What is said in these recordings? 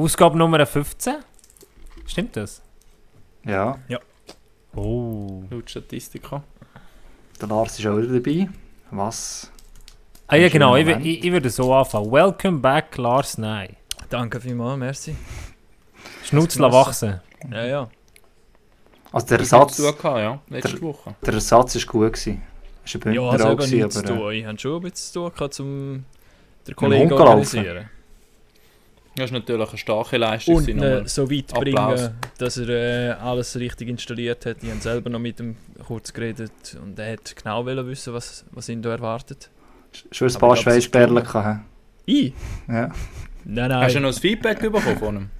Ausgabe Nummer 15? Stimmt das? Ja. Oh. Laut Statistika. Der Lars ist auch wieder dabei. Was? Ah ja, genau. Ich, ich, ich würde so anfangen. Welcome back, Lars Ney. Danke vielmals, merci. Schnutz genossen. wachsen. Ja, ja. Also der Ersatz, tun, ja. Letzte Der- Woche. der Ersatz ist gut gewesen. Ist ein Ja, Bündner also auch gewesen, nichts zu aber... Äh, tun. Ich habe schon ein bisschen zu tun, gehabt, um den Kollegen zu laufen. organisieren. Das ist natürlich eine starke Leistung. Und ihn so weit Applaus. bringen, dass er äh, alles richtig installiert hat. Ich habe selber noch mit ihm kurz geredet und er hat genau wollen wissen, was, was ihn da erwartet. schon ein paar Schweißperlen gehabt. Ich? Ja. Nein, Hast du nein. noch ein Feedback bekommen von ihm?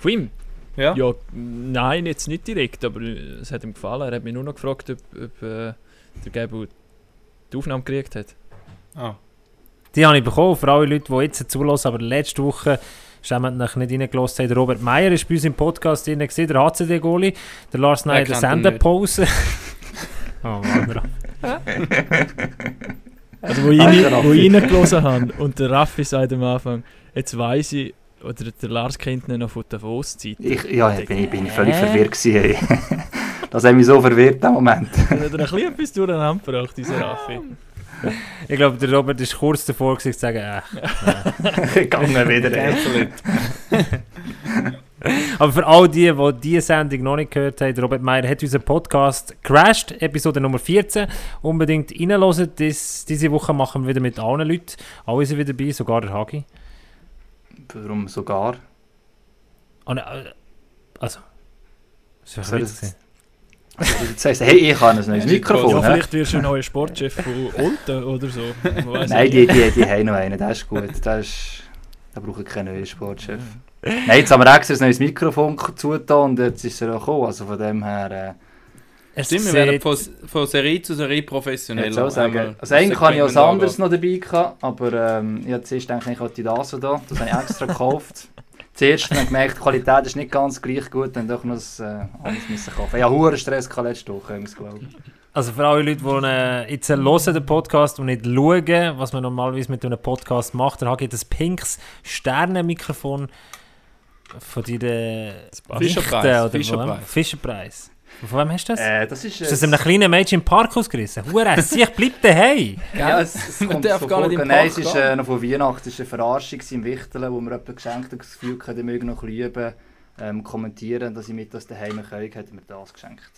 Von ihm? Ja? Ja, nein, jetzt nicht direkt, aber äh, es hat ihm gefallen. Er hat mich nur noch gefragt, ob, ob äh, der Gabo die Aufnahme gekriegt hat. Ah. Die habe ich bekommen, für alle Leute, die jetzt zulassen, aber letzte Woche jemand noch nicht reingelassen haben. Der Robert Meyer ist bei uns im Podcast drin, der HCD-Goli. Der Lars der ihn nicht? Sendepause. oh Mann, Also, wo ich, wo ich reingelassen habe und der Raffi sagt am Anfang, jetzt weiss ich, oder der Lars kennt ihn noch von der Davos-Zeit. Ich, ja, bin, ich bin völlig Hä? verwirrt gewesen. das hat mich so verwirrt im Moment. Da hat er ein bisschen etwas durcheinander gebracht, dieser Raffi. Ich glaube, der Robert ist kurz davor gewesen, zu sagen, äh. Gegangen wieder. Cancel Aber für all die, die diese Sendung noch nicht gehört haben, Robert Meyer hat unseren Podcast crashed, Episode Nummer 14. Unbedingt reinhören. Dies, diese Woche machen wir wieder mit allen Leuten. Alle sind wieder dabei, sogar der Hagi. Warum sogar? Äh, also. Das war Soll du sagst, hey, ich habe ein Mikrofon. Ja, vielleicht wirst du ein neuer Sportchef von Olten oder so. Nein, die, die, die haben noch einen, das ist gut. Das ist, da brauche ich keinen neuen Sportchef. Nein, jetzt haben wir extra ein neues Mikrofon zugetan und jetzt ist er auch gekommen. Also von dem her... Es Stimmt, wir werden von, von Serie zu Serie Äh, professioneller. jetzt auch Also eigentlich habe ich was anderes noch dabei gehabt, aber ähm, ich habe zuerst gedacht, ich hätte das da. Das habe ich extra gekauft. Zuerst habe ich gemerkt, die Qualität ist nicht ganz gleich gut, dann doch noch äh, anderes müssen kaufen. Ich hatte hohen Stress gehabt letzte Woche, ich glaube Also für alle Leute, die äh, jetzt hören, den Podcast und nicht schauen, was man normalerweise mit einem Podcast macht, der Hagi hat ein pinkes Sternenmikrofon von deiner Fischerpreis, oder Fischerpreis. Fischerpreis. Von wem hast du das? äh, das ist... ist das einem kleinen Mädchen im Park ausgerissen? Hure, ich bleib daheim! Ja, es, es kommt so gar nicht Nein, es ist äh, noch von Weihnachten, es war eine Verarschung im Wichteln, wo mir jemand geschenkt hat, das Gefühl hatte, die mögen noch ein bisschen üben, ähm, kommentieren, dass ich mit das daheim kann, hat er mir das geschenkt.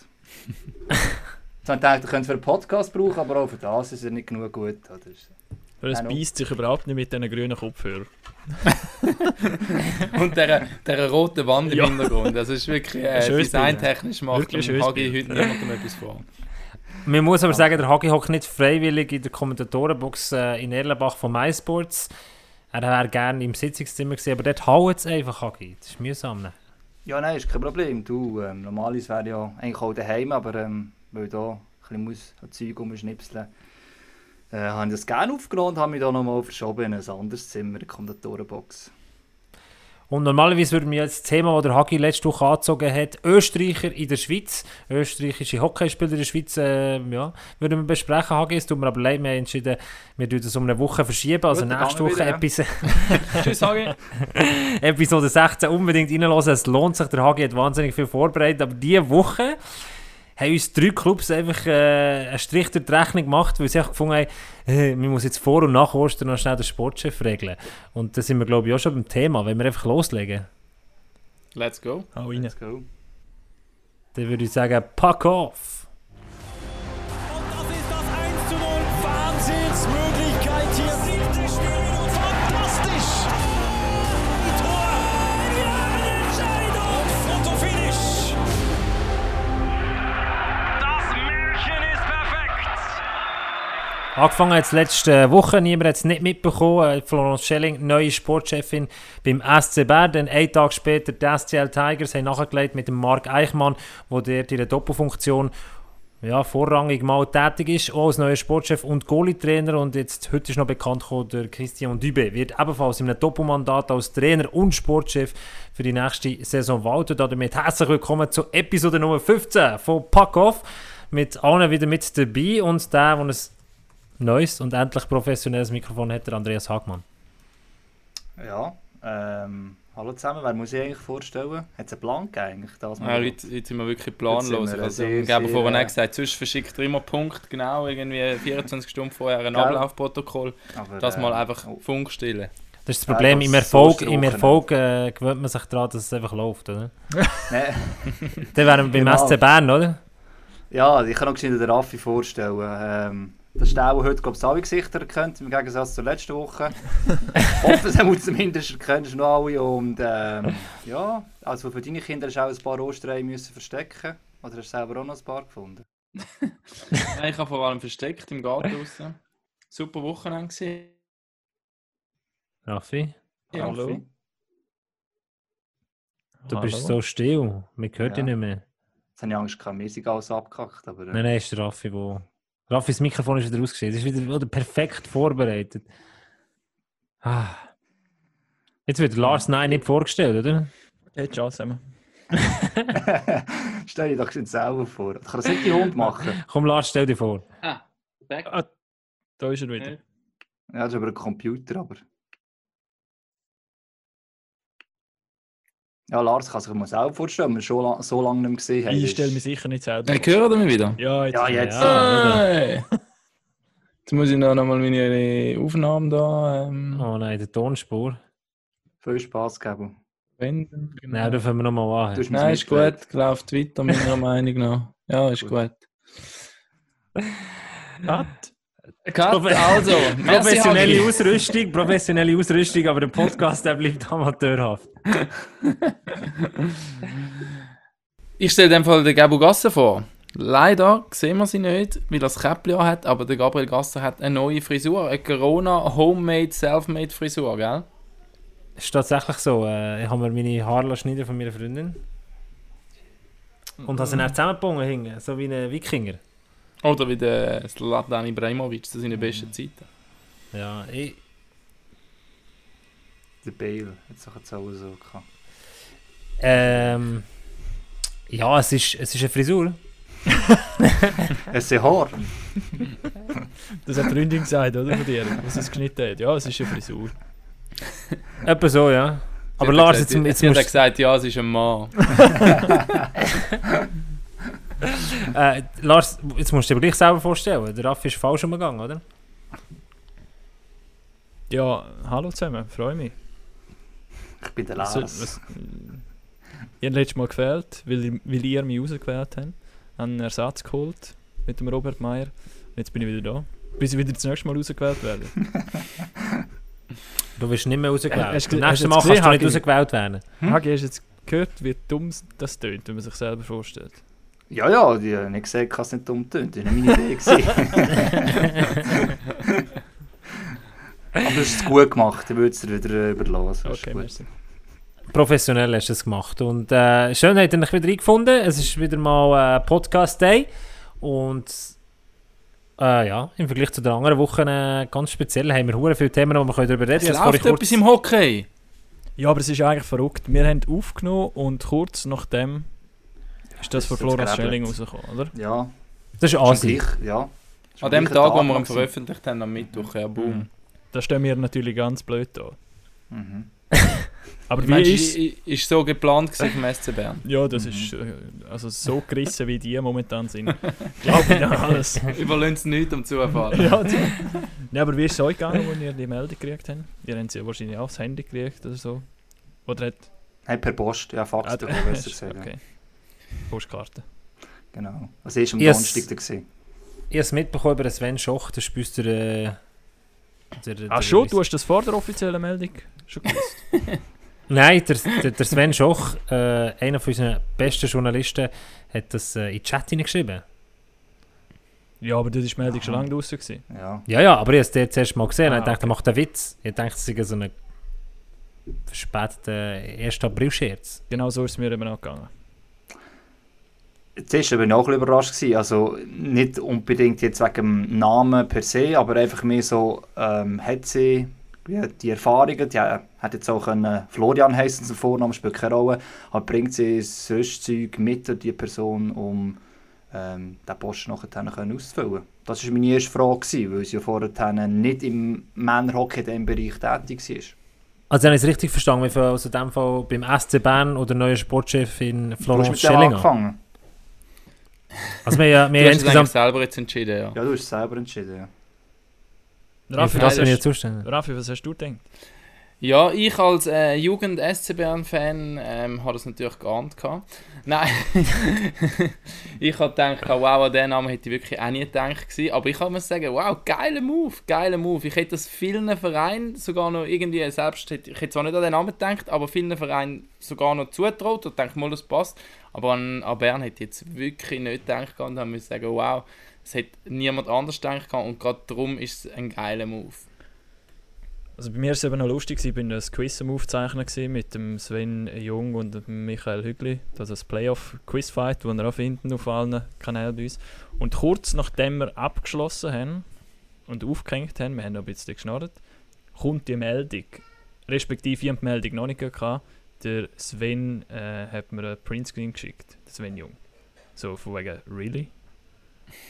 Jetzt habe ich gedacht, ich könnte es für einen Podcast brauchen, aber auch für das ist er nicht genug gut. Oder? Aber es beißt sich überhaupt nicht mit diesen grünen Kopfhörern. Und der, der rote Wand im Ja. Hintergrund. Das ist wirklich äh, designtechnisch macht Wirklich dem Hagi heute niemandem etwas vor. Man muss aber sagen, der Hagi hockt nicht freiwillig in der Kommentatorenbox äh, in Erlenbach von MySports. Er wäre gerne im Sitzungszimmer gewesen, aber dort haut es einfach, Hagi. Das ist mühsam. ne? Ja, nein, ist kein Problem. Du, ähm, normalerweise wäre ja eigentlich auch daheim, aber ähm, weil da ein bisschen muss Zeug umschnipseln äh, habe ich das gerne aufgenommen und habe mich da nochmal verschoben in ein anderes Zimmer, die Kommentatorenbox. Und normalerweise würden wir jetzt das Thema, das der Hagi letzte Woche angezogen hat, Österreicher in der Schweiz, österreichische Hockeyspieler in der Schweiz, äh, ja, würden wir besprechen. Hagi, es tut mir aber leid, wir haben entschieden, wir tun das um eine Woche verschieben. Also Gut, nächste Woche wieder, ja. Episode, Tschüss, Hagi. Episode 16 unbedingt reinhören. Es lohnt sich, der Hagi hat wahnsinnig viel vorbereitet. Aber diese Woche haben uns drei Clubs einfach äh, einen Strich durch die Rechnung gemacht, weil sie einfach gefunden haben, äh, wir müssen jetzt vor und nach Ostern noch schnell den Sportchef regeln. Und da sind wir, glaube ich, auch schon beim Thema, wenn wir einfach loslegen. Let's go. Hau rein. Let's go. Dann würde ich sagen, pack off! Angefangen hat es letzte Woche, niemand hat es nicht mitbekommen. Äh, Florence Schelling, neue Sportchefin beim SC Bern. Dann einen Tag später die SCL Tigers haben nachgelegt mit dem Marc Eichmann, der dort in der Doppelfunktion ja, vorrangig mal tätig ist, auch als neuer Sportchef und Goalie-Trainer. Und jetzt, heute ist noch bekannt geworden, der Christian Dübe wird ebenfalls in einem Doppelmandat als Trainer und Sportchef für die nächste Saison walten. Damit herzlich willkommen zu Episode Nummer 15 von Pack Off. Mit allen wieder mit dabei und der, der ein neues und endlich professionelles Mikrofon hat, der Andreas Hagmann. Ja, ähm, Hallo zusammen, wer muss ich eigentlich vorstellen? Hat es einen Plan gegeben eigentlich? Das Ja, heute, heute sind wir wirklich planlos. wir Also, sehr, ich habe vorhin äh, auch gesagt, sonst verschickt er immer Punkt, genau, irgendwie 24 Stunden vorher ein? Ablaufprotokoll. Aber, Das äh, mal einfach oh, Funkstille. Das ist das Ja, Problem, das im Erfolg, so im strochen. Erfolg äh, gewöhnt man sich daran, dass es einfach läuft, oder? Nee. Dann wären wir beim Genau. SC Bern, oder? Ja, ich kann noch schnell den Raffi vorstellen. Ähm, das ist der, der heute glaube ich, alle Gesichter erkennt, im Gegensatz zur letzten Woche. ich hoffe, es muss zumindest erkennst du noch alle. Und ähm, ja, also für deine Kinder hast du auch ein paar Ostereier müssen verstecken. Oder hast du selber auch noch ein paar gefunden? Nein, ich habe vor allem versteckt im Garten draussen. Super Wochenende gesehen. Raffi, Ja. Hallo. Raffi? du bist Hallo. so still. Man hört dich Ja. nicht mehr. Jetzt habe ich Angst, gehabt, wir sind alles abgekackt. Aber, äh, Nein, nein, ist der Raffi, wo... Raffis Mikrofon ist wieder ausgestellt. Es ist wieder oder perfekt vorbereitet. Ah. Jetzt wird Lars Nein nicht vorgestellt, oder? Hey, ciao zusammen. Stell dir doch schon selber vor. Ich kann das nicht die Hund machen. Komm, Lars, stell dir vor. Ah, back. Ah, da ist er wieder. Ja. Ja, das ist über einen Computer, aber. Ja, Lars kann sich mal selber vorstellen, wenn wir schon la so lange nicht gesehen haben. Ich Das stelle mich sicher nicht selber. Hey, hören wir mich wieder? Ja, jetzt. Ja, jetzt. Ja, Hey. Jetzt muss ich noch mal meine Aufnahmen da ähm, Oh nein, der Tonspur. Viel Spaß geben. wenden. Genau. Nein, da fangen wir nochmal an. Nein, ist gut. Läuft weiter, meiner Meinung nach. Ja, ist Gut. gut. Cut. Also. Professionelle Hagi. Ausrüstung, professionelle Ausrüstung, aber der Podcast der bleibt amateurhaft. Ich stelle dem Fall den Gabu Gasser vor. Leider sehen wir sie nicht, weil er das Käppli hat, aber der Gabriel Gasser hat eine neue Frisur. Eine Corona Homemade Selfmade Frisur, gell? Ist tatsächlich so. Äh, ich habe mir meine Haare schneiden von meiner Freundin. Und habe sie dann zusammengebunden so wie ein Wikinger. Oder wie der Zlatan Ibrahimovic zu seinen besten Zeiten. Ja, ich, Der Bale hat es auch jetzt auch so gehabt. ähm, ja, es ist, es ist eine Frisur. Es ist Haar. Das hat die Freundin gesagt, oder? Von dir, was es geschnitten hat. Ja, es ist eine Frisur. Etwa so, ja. Aber hat Lars, gesagt, jetzt, jetzt hat musst gesagt, ja, es ist ein Mann. Äh, Lars, jetzt musst du dir aber gleich selber vorstellen. Der Raffi ist falsch umgegangen, oder? Ja, hallo zusammen, freue mich. Ich bin der Was, Lars. was, ihr habt letztes Mal gewählt, weil, ihr- weil ihr mich rausgewählt habt. Habe einen Ersatz geholt mit dem Robert Meyer. Und jetzt bin ich wieder da. Bis ich wieder das nächste Mal rausgewählt werde. Du wirst nicht mehr rausgewählt. Hast Das nächste Mal kannst du nicht rausgewählt werden. Hm? Hagi, hast du jetzt gehört, wie dumm das tönt, wenn man sich selber vorstellt? Ja, ja, die haben nicht gesagt, dass es nicht dumm tönt. Das war nicht meine Idee. Aber du hast es gut gemacht. Ich würde es dir wieder äh, überlassen. Okay, merci. Professionell hast du es gemacht. Und äh, schön, habt ihr euch wieder eingefunden. Es ist wieder mal äh, Podcast Day. Und äh, ja, im Vergleich zu den anderen Wochen äh, ganz speziell haben wir hure viele Themen, wo wir können darüber reden Es können. läuft etwas im Hockey. Ja, aber es ist eigentlich verrückt. Wir haben aufgenommen und kurz nachdem ist das Ist von das Florence gerebelt. Schelling rausgekommen, oder? Ja, Das ist Asi. ja. An dem ein Tag, wo wir ihn veröffentlicht haben, am Mittwoch, ja, boom. Da stehen wir natürlich ganz blöd da. Mhm. Aber wie meine, ist ist, so geplant gewesen vom SC Bern. Ja, das Mhm. ist äh, also so gerissen, wie die momentan sind. Glaube ich an alles. Überlehnt es nichts um Zufall. ja, nee, aber wie ist es euch gegangen, als ihr die Meldung gekriegt habt? Ihr habt sie ja wahrscheinlich auch aufs Handy gekriegt oder so. Oder hat... Hey, per Post, ja, Fax Ah, bekommen, besser gesagt. okay. Postkarte. Genau. Was war am Yes. Donnerstag da? gewesen? Ich habe es mitbekommen über Sven Schoch, der spürst der, äh, der, der Ah schon, du hast das vor der offiziellen Meldung schon gewusst? Nein, der, der, der Sven Schoch, äh, einer von unseren besten Journalisten, hat das äh, in den Chat hineingeschrieben. ja, aber das ist die Meldung schon Aha. lange draußen. Ja. Ja, ja, aber ich habe es dort zuerst mal gesehen und Ah, ich dachte, okay. er macht einen Witz. Ich dachte, es sei so ein verspäteter 1. April-Scherz. Genau so ist es mir eben auch gegangen. Zuerst war ich auch ein überrascht. Gewesen. Also nicht unbedingt jetzt wegen dem Namen per se, aber einfach mehr so, ähm, hat sie wie, die Erfahrungen, die hat jetzt auch können, Florian heißen zum Vornamen, spielt keine Rolle, aber bringt sie sonst Zeug mit die Person, um ähm, den Posten nachher auszufüllen. Das war meine erste Frage, gewesen, weil sie ja vorher nicht im Männerhockey in diesem Bereich tätig war. Also, habe ich es richtig verstanden, wie also in dem Fall beim SC Bern oder neuer Sportchef in Du hast Florence mit dem Schellinger? angefangen. Also, wir, haben ja- wir Du hast insgesamt. selber jetzt entschieden, ja. Ja, du hast es selber entschieden. Ja. Ja, Raffi, für das was bin ich ja hast, zuständig. Raffi, was hast du gedacht? Ja, ich als äh, Jugend-SC-Bern-Fan ähm, habe das natürlich geahnt. gehabt. Nein, ich habe gedacht, wow, an den Namen hätte ich wirklich auch nie gedacht. Gewesen. Aber ich mir sagen, wow, geiler Move, geiler Move. Ich hätte das vielen Vereinen sogar noch irgendwie, selbst hätte, ich hätte zwar nicht an den Namen gedacht, aber vielen Vereinen sogar noch zutraut und denke mal, das passt. Aber an, an Bern hätte ich jetzt wirklich nicht gedacht und dann müssen sagen, wow, es hätte niemand anders gedacht und gerade darum ist es ein geiler Move. Also bei mir war es eben noch lustig, ich bin ein Quiz am Aufzeichnen mit dem Sven Jung und dem Michael Hügli. Das ist ein Playoff-Quizfight, das wir auch finden auf allen Kanälen bei uns. Und kurz nachdem wir abgeschlossen haben und aufgehängt haben, wir haben noch ein bisschen geschnarrt, kommt die Meldung. Respektive, ich die Meldung noch nicht gehabt. Der Sven äh, hat mir einen Printscreen geschickt, der Sven Jung. So von wegen, really?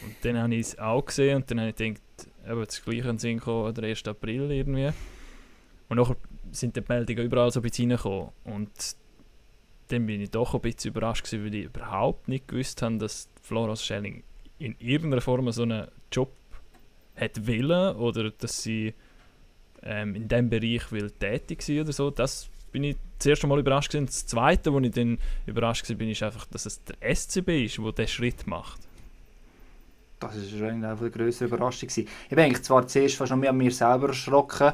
Und dann habe ich es auch gesehen und dann habe ich gedacht, eben das gleiche in den Sinn gekommen, der 1. April irgendwie. Und nachher sind die Meldungen überall so ein bisschen reingekommen. Und dann bin ich doch ein bisschen überrascht gewesen, weil ich überhaupt nicht gewusst habe, dass Florence Schelling in irgendeiner Form so einen Job hat wollen oder dass sie ähm, in diesem Bereich will tätig sein oder so. Das bin ich das erste Mal überrascht gewesen. Das zweite, wo ich dann überrascht war, ist einfach, dass es der SCB ist, der diesen Schritt macht. Das auch eine grössere Überraschung. Gewesen. Ich bin zwar zuerst fast noch mehr an mir selber erschrocken,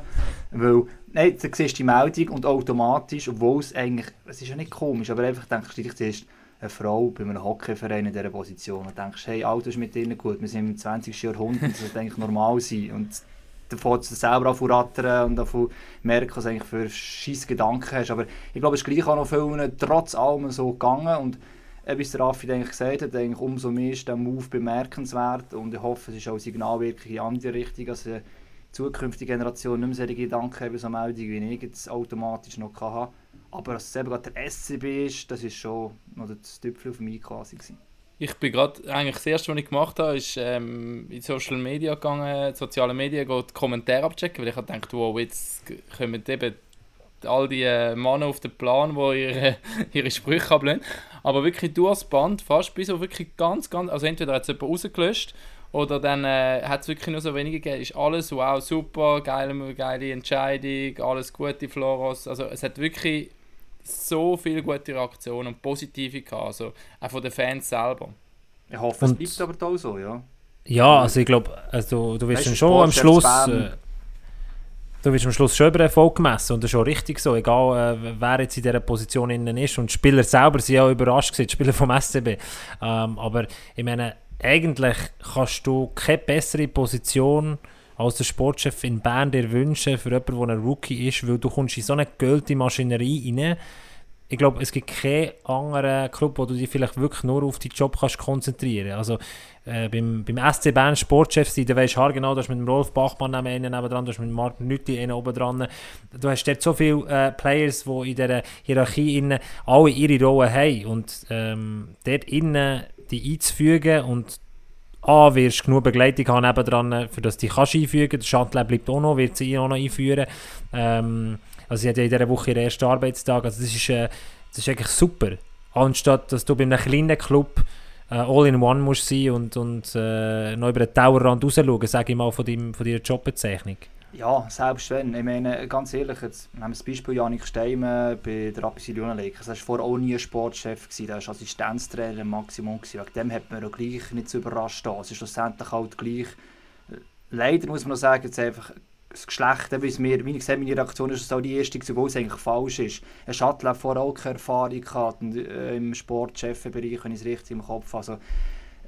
weil, nein, du siehst die Meldung und automatisch, obwohl es eigentlich, es ist ja nicht komisch, aber einfach denkst du dich zuerst, eine Frau bei einem Hockeyverein in dieser Position und denkst, hey, alles ist mit ihnen gut, wir sind im 20. Jahrhundert, das sollte eigentlich normal sein. Und dann fängst du selber an zu rattern und zu merken, was du eigentlich für scheiß Gedanken hast. Aber ich glaube, es ist gleich auch noch vielen trotz allem so gegangen und wie es der Raffi gesagt hat, eigentlich umso mehr ist der Move bemerkenswert und ich hoffe, es ist auch ein Signal wirklich in die andere Richtung, dass eine zukünftige Generation nicht mehr solche Gedanken haben, so Meldungen, wie ich jetzt automatisch noch hatte. Aber dass es eben gerade der SCB ist, das ist schon noch das Tüpfel auf mich quasi. Gewesen. Ich bin gerade, eigentlich das erste, was ich gemacht habe, ist ähm, in Social Media gegangen, soziale Medien, die Kommentare abchecken, weil ich habe gedacht, wow, jetzt kommen eben all die äh, Männer auf den Plan, die ihre, ihre Sprüche ablehnen. Aber wirklich durchs Band, fast bis auf wirklich ganz, ganz, also entweder hat es jemand rausgelöscht oder dann äh, hat es wirklich nur so wenige gegeben. Ist alles wow, super, geile, geile Entscheidung, alles gute Floros. Also es hat wirklich so viele gute Reaktionen und positive gehabt, also auch von den Fans selber. Ich hoffe, es Und- bleibt aber auch so, ja. Ja, also ich glaube, also, du wirst dann schon am Schluss. Äh, du wirst am Schluss schon über Erfolg gemessen und das ist schon richtig so, egal äh, wer jetzt in dieser Position innen ist. Und die Spieler selber sind ja auch überrascht gewesen, die Spieler vom SCB. Ähm, aber ich meine, eigentlich kannst du keine bessere Position als der Sportchef in Bern dir wünschen für jemanden, der ein Rookie ist, weil du kommst in so eine geölte Maschinerie rein. Ich glaube, es gibt keinen anderen Club, wo du dich vielleicht wirklich nur auf deinen Job kannst konzentrieren Also äh, beim, beim SC Bern Sportchef sein, da weisst du genau, du hast mit dem Rolf Bachmann einen nebendran, du hast mit dem Marc Nütti einen oben dran. Du hast dort so viele äh, Players, die in dieser Hierarchie innen alle ihre Rollen haben und ähm, dort innen die einzufügen und A, wirst genug Begleitung haben nebendran, für das du dich kannst einfügen. Der Chantel bleibt auch noch, wird sie auch noch einführen. Ähm, also sie hat ja in dieser Woche ihren ersten Arbeitstag. Also das ist, äh, das ist eigentlich super. Anstatt, dass du bei einem kleinen Club äh, all-in-one musst sein und, und äh, noch über den Towerrand raus schauen, sage ich mal, von, deinem, von deiner Jobbezeichnung. Ja, selbst wenn. Ich meine, ganz ehrlich, jetzt wir das Beispiel Janik Steimen bei der Rapid Lyon Lakers. Er war vorher auch nie Sportchef, gewesen, der war Assistenztrainer im Maximum. Wegen dem hat man auch gleich nicht so überrascht. Es ist schlussendlich halt gleich. Leider muss man noch sagen, jetzt einfach das Geschlecht, eben, mir, wie ich gesagt meine Reaktion ist, dass auch die erste, obwohl es eigentlich falsch ist. Ein Shuttle vorher auch keine Erfahrung gehabt und, äh, im Sportchefbereich, wenn ich es richtig im Kopf habe. Also,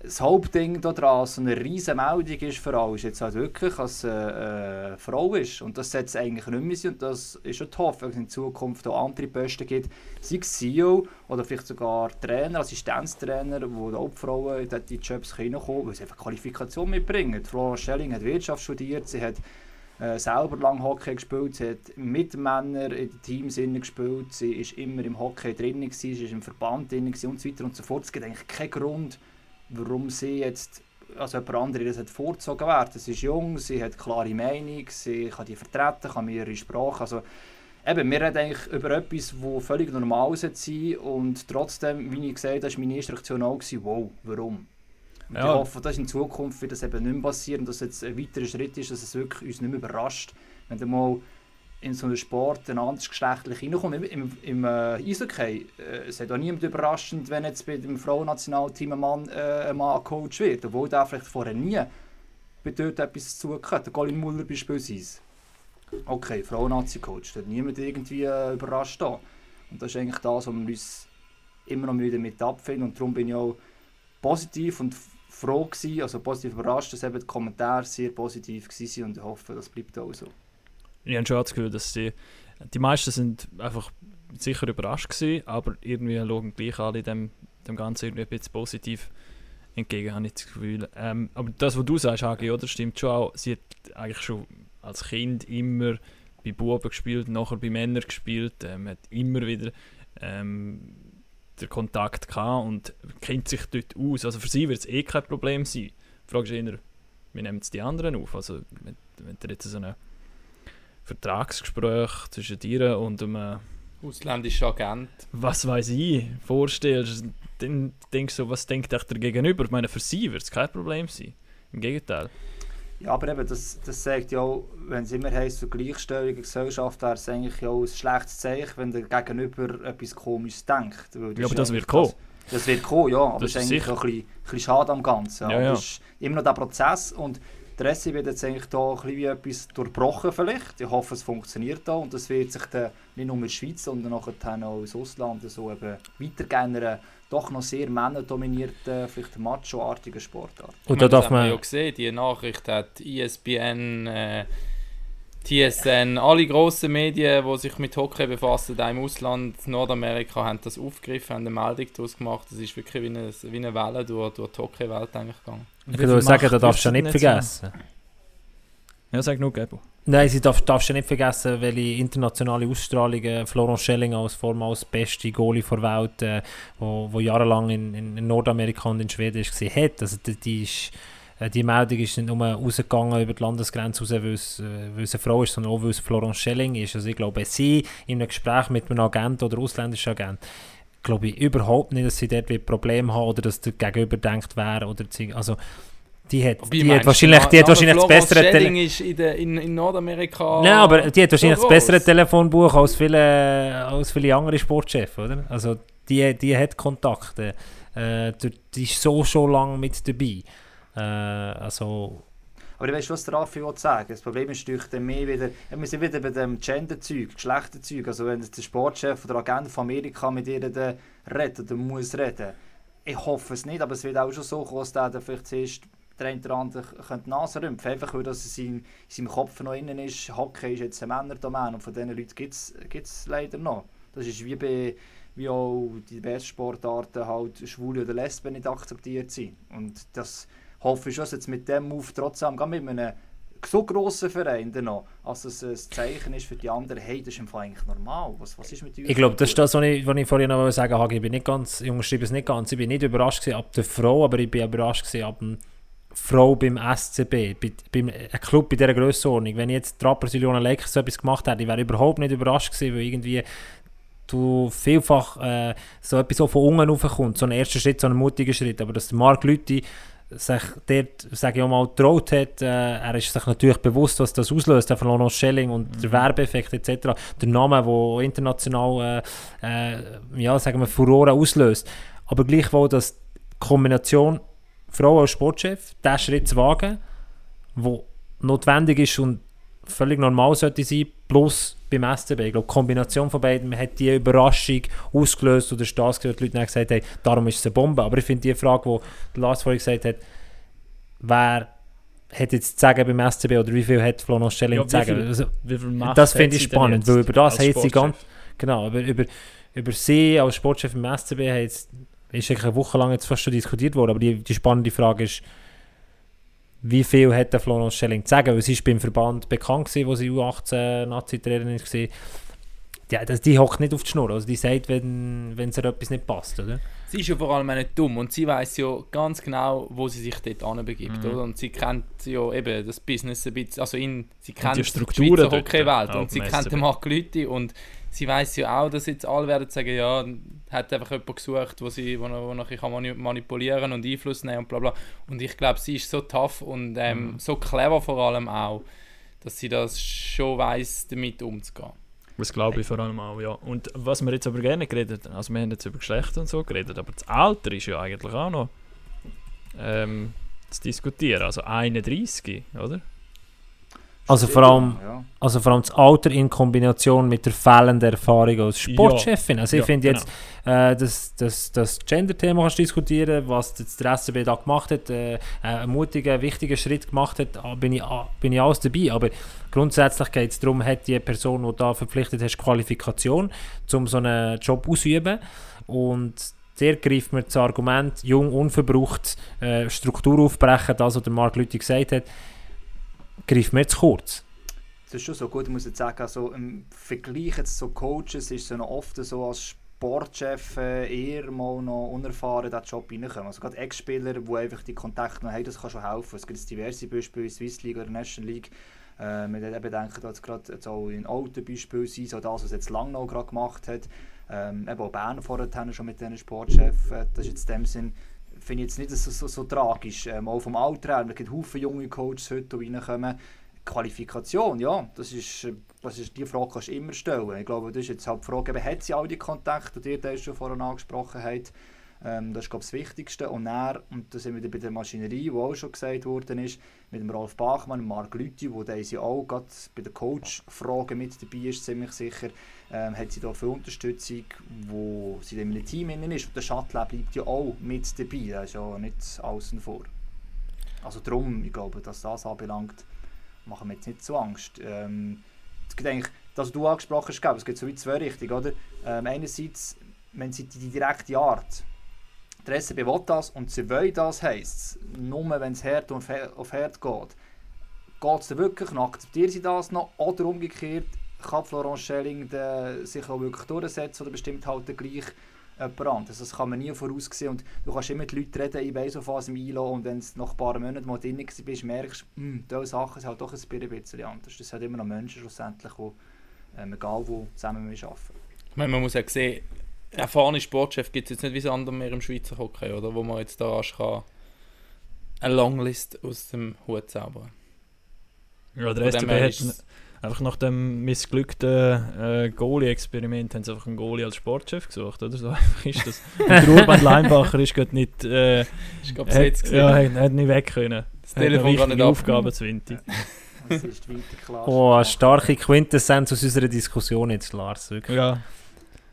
das Hauptding daran, so eine riesige Meldung ist für alle, ist jetzt halt wirklich, dass eine äh, Frau ist. Und das setzt eigentlich nicht mehr sein. Und das ist schon die Hoffnung, dass es in Zukunft auch andere Posten gibt, sei es CEO oder vielleicht sogar Trainer, Assistenztrainer, wo auch die Frauen in die Jobs reinkommen weil sie einfach Qualifikation mitbringen. Flora Schelling hat Wirtschaft studiert, sie hat äh, selber lang Hockey gespielt, sie hat mit Männern in den Teams gespielt, sie ist immer im Hockey drin, gewesen, sie ist im Verband drin und so weiter und so fort. Es gibt eigentlich keinen Grund, warum sie jetzt also jemand andere das hat vorgezogen werden. Sie ist jung, sie hat klare Meinung, sie kann die vertreten, kann mehrere Sprachen. Also eben, wir reden eigentlich über etwas, das völlig normal sein und trotzdem, wie ich gesagt habe, war meine erste Reaktion auch, wow, warum? Ja. ich hoffe, dass in Zukunft wird das eben nicht mehr passieren und dass jetzt ein weiterer Schritt ist, dass es wirklich uns nicht mehr überrascht, wenn du mal in so einen Sport ein anderes geschlechtlich reinkommt. Im, im, im äh, Eishockey äh, es hat auch niemand überraschend, wenn jetzt bei dem Frauennationalteam ein Mann, äh, ein Mann Coach wird, obwohl der vielleicht vorher nie bei dort etwas zu tun hat. Der Colin Muller beispielsweise. Okay, Frauennazi-Coach, da hat niemand irgendwie äh, überrascht da. Und das ist eigentlich das, was wir uns immer noch wieder mit abfinden und darum bin ich auch positiv und froh gewesen, also positiv überrascht, dass eben die Kommentare sehr positiv waren und ich hoffe, das bleibt auch so. Ich habe schon das Gefühl, dass die, die meisten sind einfach sicher überrascht gewesen, aber irgendwie schauen gleich alle dem, dem Ganzen irgendwie ein bisschen positiv entgegen, habe ich das Gefühl. Ähm, aber das, was du sagst, Hagi, oder, stimmt schon auch. Sie hat eigentlich schon als Kind immer bei Buben gespielt, nachher bei Männern gespielt, ähm, hat immer wieder ähm, den Kontakt gehabt und kennt sich dort aus. Also für sie wird es eh kein Problem sein. Die Frage ist eher, wie nehmen es die anderen auf? Also wenn, wenn du jetzt so eine Vertragsgespräch zwischen dir und einem, Ausländischer Agent. was weiß ich, vorstellst, dann denkst du, was denkt echt der Gegenüber? Ich meine, für sie wird es kein Problem sein. Im Gegenteil. Ja, aber eben, das, das sagt ja auch, wenn es immer heisst, so Gleichstellung in der Gesellschaft, wäre es eigentlich ja auch ein schlechtes Zeichen, wenn der Gegenüber etwas Komisches denkt. Weil Ja, aber das wird kommen. Das, das wird kommen, ja, aber Das das ist ist eigentlich sicher. auch ein bisschen, ein bisschen schade am Ganzen. Ja, ja. Es ist immer noch der Prozess und der SC wird jetzt eigentlich da ein bisschen wie etwas durchbrochen vielleicht. Ich hoffe, es funktioniert da und das wird sich dann nicht nur in der Schweiz, sondern nachher auch ins Ausland so eben weitergehen doch noch sehr männerdominierten, vielleicht macho-artigen Sportart. Und Ich da darf man. ja gesehen, die Nachricht hat ESPN, äh, TSN, alle grossen Medien, die sich mit Hockey befassen, auch im Ausland, Nordamerika, haben das aufgegriffen, haben eine Meldung daraus gemacht. Das ist wirklich wie eine, wie eine Welle durch, durch die Hockeywelt eigentlich gegangen. Ich würde sagen, da darfst du ja nicht vergessen. Ja, sag nur, Gebo. Nein, sie darf, darfst du nicht vergessen, welche internationale Ausstrahlungen Florence Schelling als vormals beste Goalie der Welt, äh, wo, wo jahrelang in, in Nordamerika und in Schweden gesehen hat. Also die, die, ist, äh, die Meldung ist nicht nur rausgegangen über die Landesgrenze raus, weil es, äh, weil es eine Frau ist, sondern auch weil es Florence Schelling ist. Also ich glaube, sie in einem Gespräch mit einem Agent oder ausländischen Agent, glaube ich überhaupt nicht, dass sie dort ein Problem haben oder dass der Gegenüber denkt, wer oder sie, also die hat, die hat du, wahrscheinlich, die hat wahrscheinlich das bessere Tele Schelling ist in, der, in, in Nordamerika. Nein, aber die hat wahrscheinlich so das bessere. Telefonbuch als viele, als viele andere Sportchefs, oder? Also die, die hat Kontakte. Äh, die ist so schon lange mit dabei. Äh, also, Aber weißt was der Raffi will sagen? Das Problem ist dann mehr wieder, ja, wir sind wieder bei dem Gender-Zeug, Geschlechterzeug. Also wenn der Sportchef oder Agent von Amerika mit ihr dann redet oder muss reden. Ich hoffe es nicht, aber es wird auch schon so kommen, dass der vielleicht zuerst der eine oder andere könnte die Nase rümpfen Einfach weil das in seinem, in seinem Kopf noch innen ist, Hockey ist jetzt eine Männerdomäne und von diesen Leuten gibt es leider noch. Das ist wie bei wie auch die besten Sportarten halt Schwule oder Lesben nicht akzeptiert sind. Und das hoffe ich schon, dass jetzt mit dem Move trotzdem, gerade mit einem so grossen Verein noch, als es ein Zeichen ist für die anderen, hey, das ist im Fall eigentlich normal. Was, was ist mit euch? ich glaube, das ist das, was ich, was ich vorhin noch sagen wollte. Ich bin nicht ganz, ich unterschreibe es nicht ganz, ich bin nicht überrascht ab der Frau, aber ich bin überrascht ab dem Frau beim SCB, bei, beim einem Club bei dieser Grössenordnung. Wenn ich jetzt die Rapperswil Lakers so etwas gemacht hätte, ich wäre überhaupt nicht überrascht gewesen, weil irgendwie du vielfach äh, so etwas so von unten raufkommt, so ein erster Schritt, so ein mutiger Schritt, aber dass der Marc Lüthi sich dort, sage ich auch mal, getraut hat, äh, er ist sich natürlich bewusst, was das auslöst, der Florence Schelling und der Werbeeffekt etc., der Name, der international, äh, äh, ja, sagen wir, Furore auslöst, aber gleichwohl, dass die Kombination Frau als Sportchef, diesen Schritt zu wagen, wo notwendig ist und völlig normal sollte sein, plus beim SCB. Ich glaube, die Kombination von beiden hat die Überraschung ausgelöst oder ist das, gewesen, wo die Leute dann gesagt haben, darum ist es eine Bombe. Aber ich finde die Frage, die Lars vorhin gesagt hat, wer hat jetzt zu sagen beim SCB oder wie viel hat Florence Schelling Ja, zu sagen? viel- Also, das finde ich sie spannend, weil über das jetzt die Sportchef? ganze, genau, über, über, über sie als Sportchef im SCB hat jetzt, ist eigentlich eine Woche lang jetzt fast schon diskutiert worden, aber die, die spannende Frage ist, wie viel hat der Florence Schelling zu sagen? Weil sie ist beim Verband bekannt gewesen, wo sie U18 Nazi-Trainerin war. die, das, die hockt nicht auf die Schnur. Also die sagt, wenn, wenn es ihr etwas nicht passt, oder? Sie ist ja vor allem auch nicht dumm und sie weiß ja ganz genau, wo sie sich dort anbegibt, Mhm. oder? Und sie kennt ja eben das Business ein bisschen, also in, sie kennt die die Strukturen Schweizer dort, Hockeywelt und sie kennt den Marc Lüthi und sie weiß ja auch, dass jetzt alle werden sagen, ja, hat einfach jemand gesucht, wo sie, wo, wo bisschen mani- manipulieren und Einfluss nehmen und bla bla. Und ich glaube, sie ist so tough und ähm, Mhm. so clever vor allem auch, dass sie das schon weiß, damit umzugehen. Das glaube ich vor allem auch, ja. Und was wir jetzt aber gerne geredet haben, also wir haben jetzt über Geschlecht und so geredet, aber das Alter ist ja eigentlich auch noch ähm, zu diskutieren. Also 31, oder? Also vor allem, Ja. also vor allem das Alter in Kombination mit der fehlenden Erfahrung als Sportchefin. Also ich Ja, finde genau. jetzt, äh, das, das, das Gender-Thema kannst du diskutieren, was jetzt der SCB da gemacht hat, äh, einen mutigen, wichtigen Schritt gemacht hat, ah, bin ich, ah, bin ich alles dabei. Aber grundsätzlich geht es darum, hat die Person, die da verpflichtet ist, Qualifikation, um so einen Job auszuüben. Und der greift mir das Argument, jung, unverbraucht, äh, Struktur aufbrechen, das, was der Marc Lüthi gesagt hat, greift mir zu kurz. Das ist schon so gut, ich muss jetzt sagen, also im Vergleich jetzt zu Coaches ist es noch oft so als Sportchef äh, eher mal noch unerfahren in diesen Job reinkommen. Also gerade Ex-Spieler, die einfach die Kontakte noch haben, das kann schon helfen. Es gibt jetzt diverse Beispiele in Swiss League oder National League. Äh, wir denken, dass gerade jetzt auch in Alten beispielsweise, so das, was jetzt Langnau gerade gemacht hat, ähm, eben auch Bern vorher schon mit diesen Sportchefs, äh, das ist jetzt in dem Sinn, finde ich jetzt nicht so, so, so tragisch. Ähm, auch vom Alter her, es gibt viele junge Coaches heute, die reinkommen. Qualifikation, ja, das ist, äh, das ist die Frage kannst du immer stellen. Ich glaube, das ist jetzt halt die Frage, eben, hat sie all die Kontakte, die ihr schon vorhin angesprochen habt. Ähm, das ist glaube ich, das Wichtigste. Und dann, und das sind wir bei der Maschinerie, wo auch schon gesagt worden ist, mit dem Rolf Bachmann und Marc Lüthi, wo der sie auch gerade bei der Coach-Frage mit dabei ist, ziemlich sicher, ähm, hat sie da viel Unterstützung, wo sie in einem Team innen ist. Und der Shuttle bleibt ja auch mit dabei, er ist ja nicht außen vor. Also darum, ich glaube, dass das anbelangt, machen wir jetzt nicht so Angst. Ähm, es gibt eigentlich, das du angesprochen hast, es gibt so wie zwei Richtungen, oder? Ähm, einerseits, wenn sie die, die direkte Art, der SCB will das und sie wollen das, heisst es, nur wenn es Herd auf Herd geht, geht es wirklich noch, akzeptieren sie das noch? Oder umgekehrt, kann Florent Schelling sich auch wirklich durchsetzen oder bestimmt halt den gleich jemand anderes. Das kann man nie voraussehen und du kannst immer mit Leuten reden, ich weiss auf was im ILO und wenn du nach ein paar Monaten mal drin bist, merkst du, hm, diese Sachen sind halt doch ein bisschen anders. Das sind immer noch Menschen schlussendlich, die, ähm, egal wo, zusammen arbeiten. Ich meine, man muss ja sehen, erfahrene Sportchef gibt es jetzt nicht wie das andere mehr im Schweizer Hockey, oder? Wo man jetzt da rasch kann eine Longlist aus dem Hut zaubern Ja, der SCB hat ist- einfach nach dem missglückten äh, Goalie-Experiment haben sie einfach einen Goalie als Sportchef gesucht, oder? So einfach ist das. Und der Urban Leinbacher ist gerade nicht, äh, hat, gewesen. ja, hat, hat nicht weg können. das Hat Telefon gar nicht wichtige ab. Aufgaben zu Winti. Das ist klar. Oh, eine starke Quintessenz aus unserer Diskussion jetzt, Lars. Wirklich. Ja,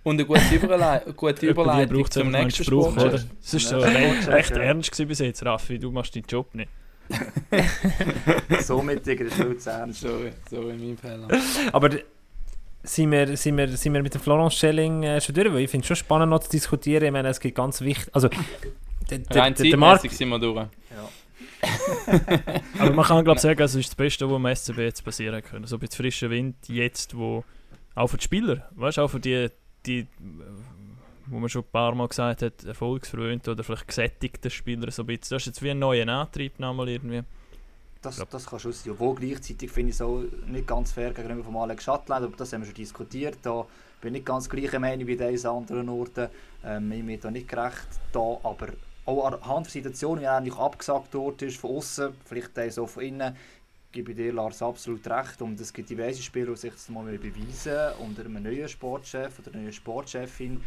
Und eine gute, Überlei gute Überleitung zum nächsten Spruch, oder? Es ist so Ja, recht ja. ernst gewesen bis jetzt, Raffi. Du machst deinen Job nicht. Somit Digga, das ist ernst. Sorry, sorry, mein Fehler. Aber sind wir, sind, wir, sind wir mit dem Florence Schelling äh, schon durch? Weil ich finde es schon spannend noch zu diskutieren. Ich meine, es gibt ganz wichtig... Also, Rein der, Markt... sind wir durch. Aber man kann glaube ich sagen, es ist das Beste, was dem SCB jetzt passieren können. So ein bisschen frischer Wind jetzt, wo auch für die Spieler, weißt du, auch für die, die, äh, wo man schon ein paar Mal gesagt hat, erfolgsverwöhnte oder vielleicht gesättigte Spieler so ein bisschen. Das ist jetzt wie ein neuer Antrieb nochmal irgendwie. Das, das kann schon sein. Obwohl gleichzeitig finde ich es auch nicht ganz fair gegenüber vom Alex Schattland, aber das haben wir schon diskutiert. Da bin ich nicht ganz gleicher Meinung wie diese anderen Orten. Ähm, ich bin da nicht gerecht. Da, aber auch anhand der Situation, wie er eigentlich abgesagt dort ist, von außen, vielleicht auch so von innen, gebe dir, Lars, absolut recht. Und es gibt diverse Spieler, die sich das mal beweisen unter einem neuen Sportchef oder einer neuen Sportchefin.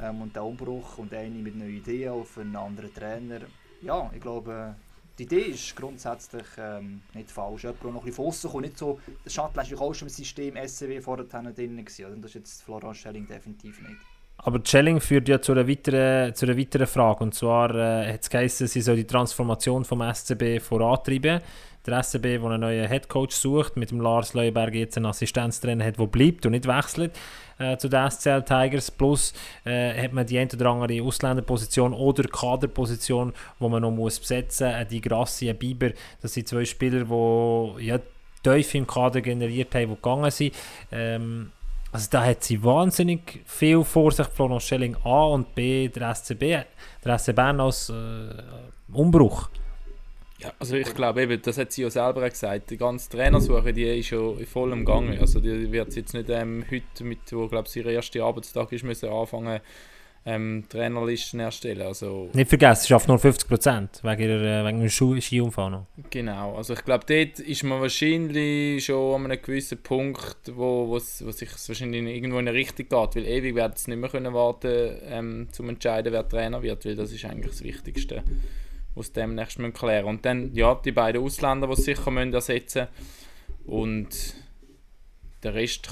Ähm, und der Umbruch und eine mit neuen Ideen auf einen anderen Trainer. Ja, ich glaube, die Idee ist grundsätzlich ähm, nicht falsch. Jemand, der noch ein bisschen kommt, nicht so, der Shuttle war auch schon im System SCW vorher drin? Und das ist jetzt Florian Schelling definitiv nicht. Aber Schelling führt ja zu einer weiteren, zu einer weiteren Frage. Und zwar äh, hat es geheißen, sie soll die Transformation vom SCB vorantreiben. Der SCB, der einen neuen Headcoach sucht, mit dem Lars Leuenberg jetzt einen Assistenztrainer hat, der bleibt und nicht wechselt äh, zu den SCL Tigers. Plus äh, hat man die eine oder andere Ausländerposition oder Kaderposition, die man noch muss besetzen muss. Ein Di Grassi, ein Biber, das sind zwei Spieler, die ja, tief im Kader generiert haben, die gegangen sind. Ähm, Also da hat sie wahnsinnig viel vor sich, Florence Schelling A und B, der SCB, der SC Bern als äh, Umbruch. Ja, also ich glaube eben, das hat sie ja selber gesagt, die ganze Trainersuche, die ist ja voll im Gange. Also die wird jetzt nicht ähm, heute, mit, wo glaube ich ihr erster Arbeitstag ist, müssen anfangen ähm, Trainerlisten erstellen. Also Nicht vergessen, sie schafft nur 50% wegen, ihrer, äh, wegen dem Schu- Skiunfall noch. Genau, also ich glaube, dort ist man wahrscheinlich schon an einem gewissen Punkt, wo, wo, es- wo sich wahrscheinlich irgendwo in eine Richtung geht, weil ewig werden sie nicht mehr können warten ähm, zum entscheiden, wer Trainer wird, weil das ist eigentlich das Wichtigste, was sie demnächst müssen klären. Und dann, ja, die beiden Ausländer, die sicher müssen ersetzen und der Rest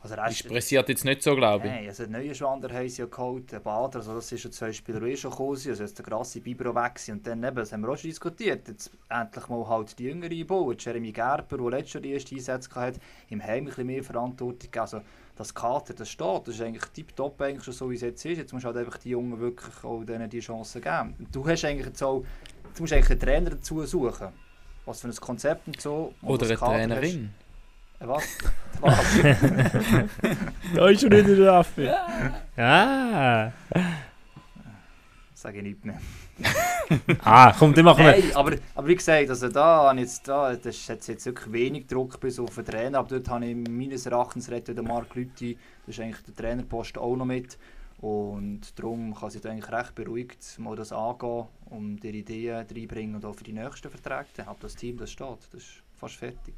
Also der ist pressiert jetzt nicht so, glaube ich. Nein, also den neuen Schwander haben sie ja geholt, den Bader, also das sind schon zwei Spieler, eh schon gekommen also jetzt der krasse Bibro weg und dann eben, das haben wir auch schon diskutiert, jetzt endlich mal halt die Jüngeren einbauen, Jeremy Gerber, der letztes Jahr die erste Einsätze hatte, im Heim ein bisschen mehr Verantwortung also das Kater, das steht, das ist eigentlich tipptopp eigentlich schon so, wie es jetzt ist, jetzt musst du halt einfach die Jungen wirklich auch denen die Chance geben. Und Du hast eigentlich jetzt auch, du musst eigentlich einen Trainer dazu suchen, was für ein Konzept und so. und Oder was eine Kader Trainerin. Hast. Äh, Was? Was? Da ist schon wieder der Raffi. Ah, Sage ich nicht mehr. ah komm, dann machen wir. Nein, aber, aber wie gesagt, also da, ich jetzt, da das hat jetzt wirklich wenig Druck bis auf den Trainer, aber dort habe ich meines Erachtens redet der Marc Lüthi, das ist eigentlich der Trainerpost auch noch mit und darum kann sie da eigentlich recht beruhigt mal das angehen und ihre Ideen reinbringen und auch für die nächsten Verträge, hat das Team, das steht, das ist fast fertig.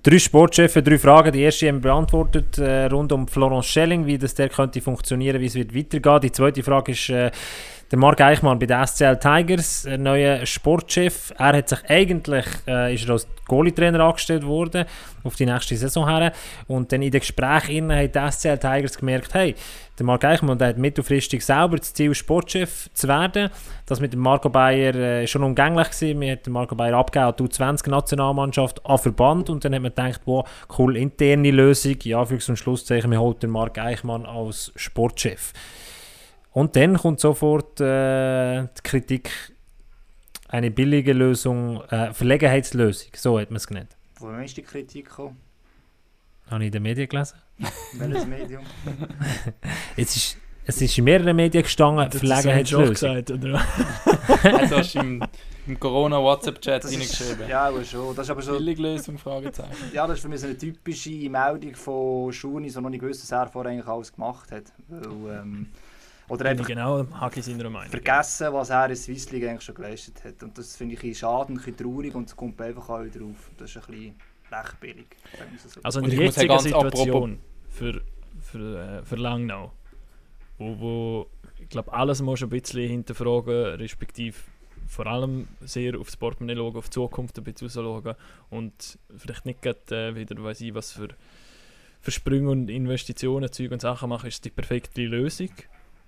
Drei Sportchefs, drei Fragen. Die erste haben wir beantwortet äh, rund um Florence Schelling, wie das der könnte funktionieren, wie es wird weitergehen. Die zweite Frage ist äh, der Marc Eichmann bei den SCL Tigers, ein neuer Sportchef. Er hat sich eigentlich äh, ist er als Goalie-Trainer angestellt worden auf die nächste Saison her und dann in den Gesprächen hat die SCL Tigers gemerkt, hey, der Marc Eichmann der hat mittelfristig selber das Ziel, Sportchef zu werden. Das mit dem Marco Bayer äh, schon umgänglich gewesen. Haben den Marco Bayer abgegeben die U20-Nationalmannschaft, an Verband und dann hat man gedacht, wow, cool, interne Lösung, ja, Anführungs- und Schlusszeichen, wir holen den Marc Eichmann als Sportchef. Und dann kommt sofort äh, die Kritik, eine billige Lösung, äh, Verlegenheitslösung, so hat man es genannt. Wo ist die Kritik gekommen? Habe ich in den Medien gelesen. Welches Medium? Es ist, es ist in mehreren Medien gestanden, Das schon Verlegenheitslösung. gesagt, oder? Also hast du im, im Corona-WhatsApp-Chat Das reingeschrieben. ja, aber schon. Das ist aber so, Billiglösung, Fragezeichen. ja, das ist für mich so eine typische Meldung von Schuni, so noch nicht gewusst, was er vorher eigentlich alles gemacht hat. Weil, ähm, oder Bin ich einfach genau Haki seiner Meinung. vergessen, was er in Swiss League eigentlich schon geleistet hat. Und das finde ich ein schade, ein bisschen traurig und es kommt einfach auch wieder auf. Das ist ein bisschen es so. Also in der jetzigen Situation für, für, äh, für Langnau, wo, wo ich glaube, alles muss ein bisschen hinterfragen, respektive vor allem sehr aufs Portemonnaie schauen, auf die Zukunft ein bisschen rausschauen und vielleicht nicht gerade äh, wieder, weiß ich, was für, für Sprünge und Investitionen, Zeug und Sachen machen, ist die perfekte Lösung.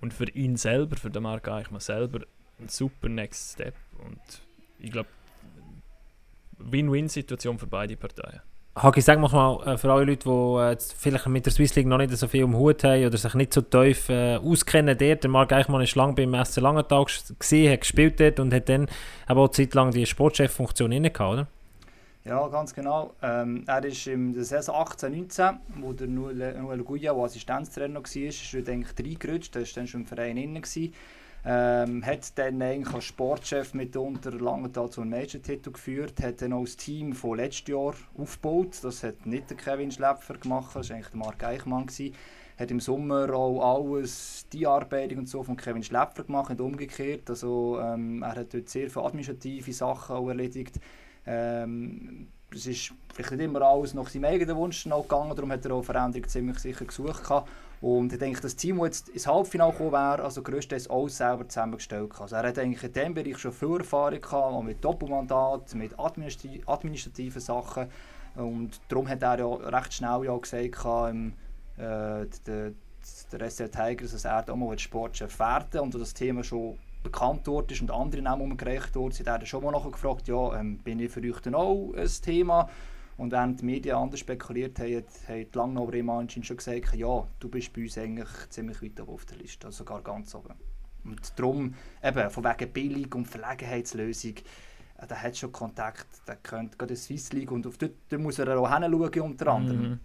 Und für ihn selber, für den Marc Eichmann selber, ein super Next Step. Und ich glaube, Win-Win-Situation für beide Parteien. Hagi, sag mal äh, für alle Leute, die äh, vielleicht mit der Swiss League noch nicht so viel am Hut haben oder sich nicht so tief äh, auskennen dort. Der Marc Eichmann war lange beim SC Langenthal gesehen, hat gespielt dort und hat dann aber auch Zeit lang die Sportchef-Funktion inne gehabt, oder? Ja, ganz genau. Ähm, er ist in der Saison 18-19, wo der Noel Guya, der Assistenztrainer war, ist eigentlich reingerutscht. Er war dann schon im Verein inne. gewesen. Ähm, hat dann eigentlich als Sportchef mitunter Langenthal zu einem Major-Titel geführt, hat dann auch das Team von letztes Jahr aufgebaut. Das hat nicht der Kevin Schläpfer gemacht, das war eigentlich der Marc Eichmann. Gewesen. Hat im Sommer auch alles, die Arbeitung und so von Kevin Schläpfer gemacht, nicht umgekehrt. Also, ähm, er hat dort sehr viele administrative Sachen auch erledigt. Ähm, es ist vielleicht nicht immer alles nach seinem eigenen Wunsch noch gegangen, darum hat er auch Veränderungen ziemlich sicher gesucht. Gehabt. Und ich denke, das Team, das jetzt ins Halbfinale gekommen wäre, also größtenteils alles selber zusammengestellt. Also er hat eigentlich in diesem Bereich schon viel Erfahrung gehabt, auch mit Doppelmandat, mit administrati administrativen Sachen. Und darum hat er ja recht schnell ja gesagt, gehabt, ähm, äh, der, der SC Tigers, dass er da mal Sportchef werden und das Thema schon bekannt dort ist und andere Namen umgereicht dort sind, hat er schon mal nachher gefragt, ja, ähm, bin ich für euch dann auch ein Thema? Und während die Medien anders spekuliert haben, hat die Langnauer immer anscheinend schon gesagt, ja, du bist bei uns eigentlich ziemlich weit oben auf der Liste, also sogar ganz oben. Und darum, eben, von wegen Billig- und Verlegenheitslösung, äh, der hat schon Kontakt, der könnte gerade in die Swiss League und auf dort, dort muss er auch hinschauen unter anderem. Mhm.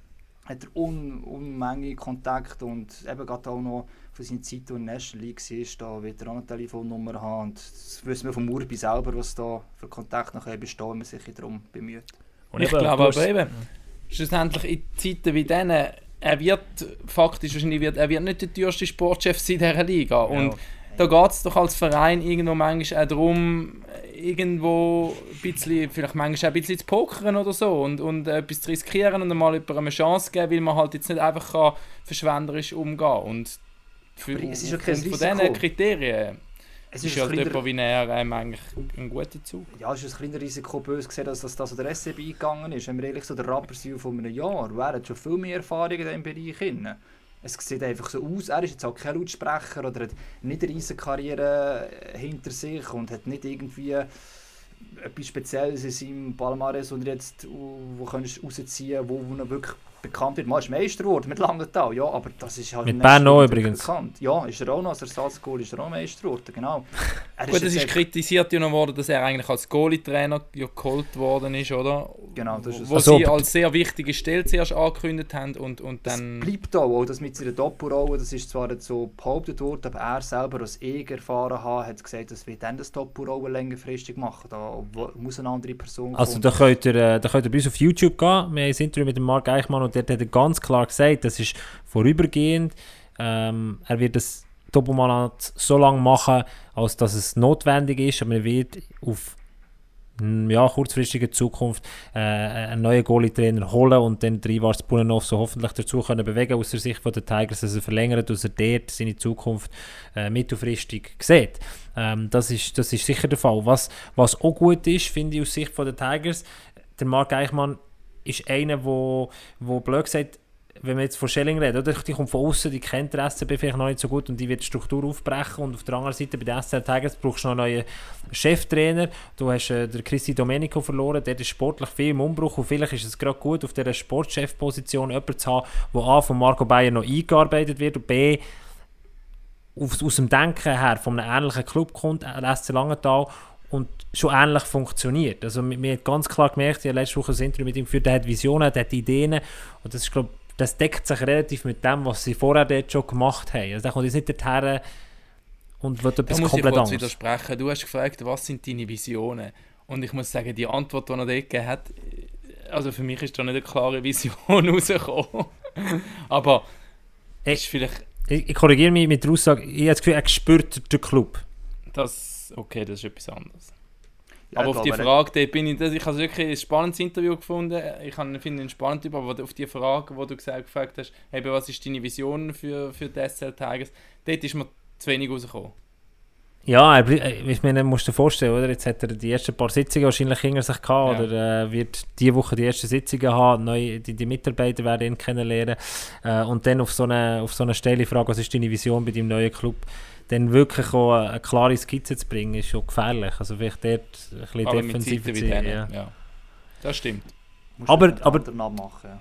Hat er un, Unmenge Kontakt und eben gerade auch noch von seiner Zeit, wo er in der National League war, da wird er auch eine Telefonnummer haben und das wissen wir vom Urbi selber, was da für Kontakt noch bestehen, wenn man sich darum bemüht. Und ich eben, glaube aber eben, schlussendlich in Zeiten wie diesen, er wird faktisch wahrscheinlich, wird, er wird nicht der teuerste Sportchef sein in dieser Liga. Und da geht es doch als Verein irgendwo manchmal auch darum, irgendwo ein bisschen, vielleicht manchmal auch ein bisschen zu pokern oder so und, und etwas zu riskieren und mal jemandem eine Chance geben, weil man halt jetzt nicht einfach kann verschwenderisch umgehen. Und für, es ist ja kein von diesen. Kriterien Es ist ist, halt ein kleiner, wie er ähm, eigentlich ein guter Zug. ja, es ist ein kleines Risiko böse gesehen, dass das, das an der SCB eingegangen ist. Wenn wir ehrlich so der Rapperswil von einem Jahr, hat schon viel mehr Erfahrung in diesem Bereich. Drin. Es sieht einfach so aus, er ist jetzt auch kein Lautsprecher oder hat nicht eine riesen Karriere hinter sich und hat nicht irgendwie etwas Spezielles in seinem Palmares und jetzt wo kannst du rausziehen, wo, wo er wirklich bekannt wird. Mal ist Meister geworden mit Langenthal, ja, aber das ist halt Mit Bern auch übrigens. Bekannt. Ja, ist er auch noch als Ersatzgoal, ist er auch Meister geworden, genau. Er Gut, es ist kritisiert ja noch worden, dass er eigentlich als Goalie-Trainer ja geholt worden ist, oder? Genau, das ist es. Wo Also, sie als sehr wichtige Stelle zuerst angekündigt haben und, und dann... Es bleibt auch, auch das mit seiner Doppelrolle, das ist zwar nicht so behauptet worden, aber er selber, als ich erfahren habe, hat gesagt, dass wir dann das Doppelrolle längerfristig machen. Da muss eine andere Person Also kommen. da könnt, ihr, äh, da könnt ihr bei uns auf YouTube gehen. Wir haben ein Interview mit dem Marc Eichmann und dort hat er ganz klar gesagt, das ist vorübergehend. Ähm, er wird das Doppelmandat so lange machen, als dass es notwendig ist, aber er wird auf mm, ja, kurzfristige Zukunft äh, einen neuen Goalie-Trainer holen und dann Drivars Bunenov so hoffentlich dazu können bewegen aus der Sicht der Tigers, dass er verlängert, dass er dort seine Zukunft äh, mittelfristig sieht. Ähm, das, ist, das ist sicher der Fall. Was, was auch gut ist, finde ich aus Sicht der Tigers, der Marc Eichmann ist einer, wo, wo blöd gesagt, wenn wir jetzt von Schelling reden, oder? die kommt von außen, die kennt der SCB vielleicht noch nicht so gut und die wird die Struktur aufbrechen und auf der anderen Seite bei den SCL Tigers brauchst du noch einen neuen Cheftrainer. Du hast äh, den Christi Domenico verloren, der ist sportlich viel im Umbruch und vielleicht ist es gerade gut, auf dieser Sportchefposition jemanden zu haben, der A von Marco Bayer noch eingearbeitet wird und B aus, aus dem Denken her von einem ähnlichen Club kommt, der SC Langenthal, und schon ähnlich funktioniert. Also mir, hat ganz klar gemerkt, ich habe letzte Woche ein Interview mit ihm geführt, der hat Visionen, der hat Ideen und das ist, glaub, das deckt sich relativ mit dem, was sie vorher dort schon gemacht haben. Also der kommt jetzt nicht dorthin und wird Da etwas muss ich komplett kurz anderes. widersprechen. Du hast gefragt, was sind deine Visionen? Und ich muss sagen, die Antwort, die er dort gegeben hat, also für mich ist da nicht eine klare Vision rausgekommen. Aber Ey. ist vielleicht Ich, ich korrigiere mich mit der Aussage, ich habe das Gefühl, er spürt den Club. das, okay, das ist etwas anderes. Ja, aber auf die Frage, dort bin ich, das, ich habe wirklich ein spannendes Interview gefunden. Ich finde ihn spannend, aber auf die Frage, wo du gesagt, gefragt hast, eben, was ist deine Vision für, für die SL Tigers, dort ist mir zu wenig rausgekommen. Ja, er, äh, ich meine, musst du dir vorstellen, oder? Jetzt hat er die ersten paar Sitzungen wahrscheinlich hinter sich gehabt, Ja. oder äh, wird diese Woche die ersten Sitzungen haben, neu, die, die Mitarbeiter werden ihn kennenlernen äh, und dann auf so eine, auf so eine Stelle fragen, was ist deine Vision bei deinem neuen Club, dann wirklich auch eine, klare Skizze zu bringen, ist schon gefährlich. Also vielleicht dort ein bisschen defensiver zu sein. Ja. ja. Das stimmt. musst aber- aber- abmachen. Ja.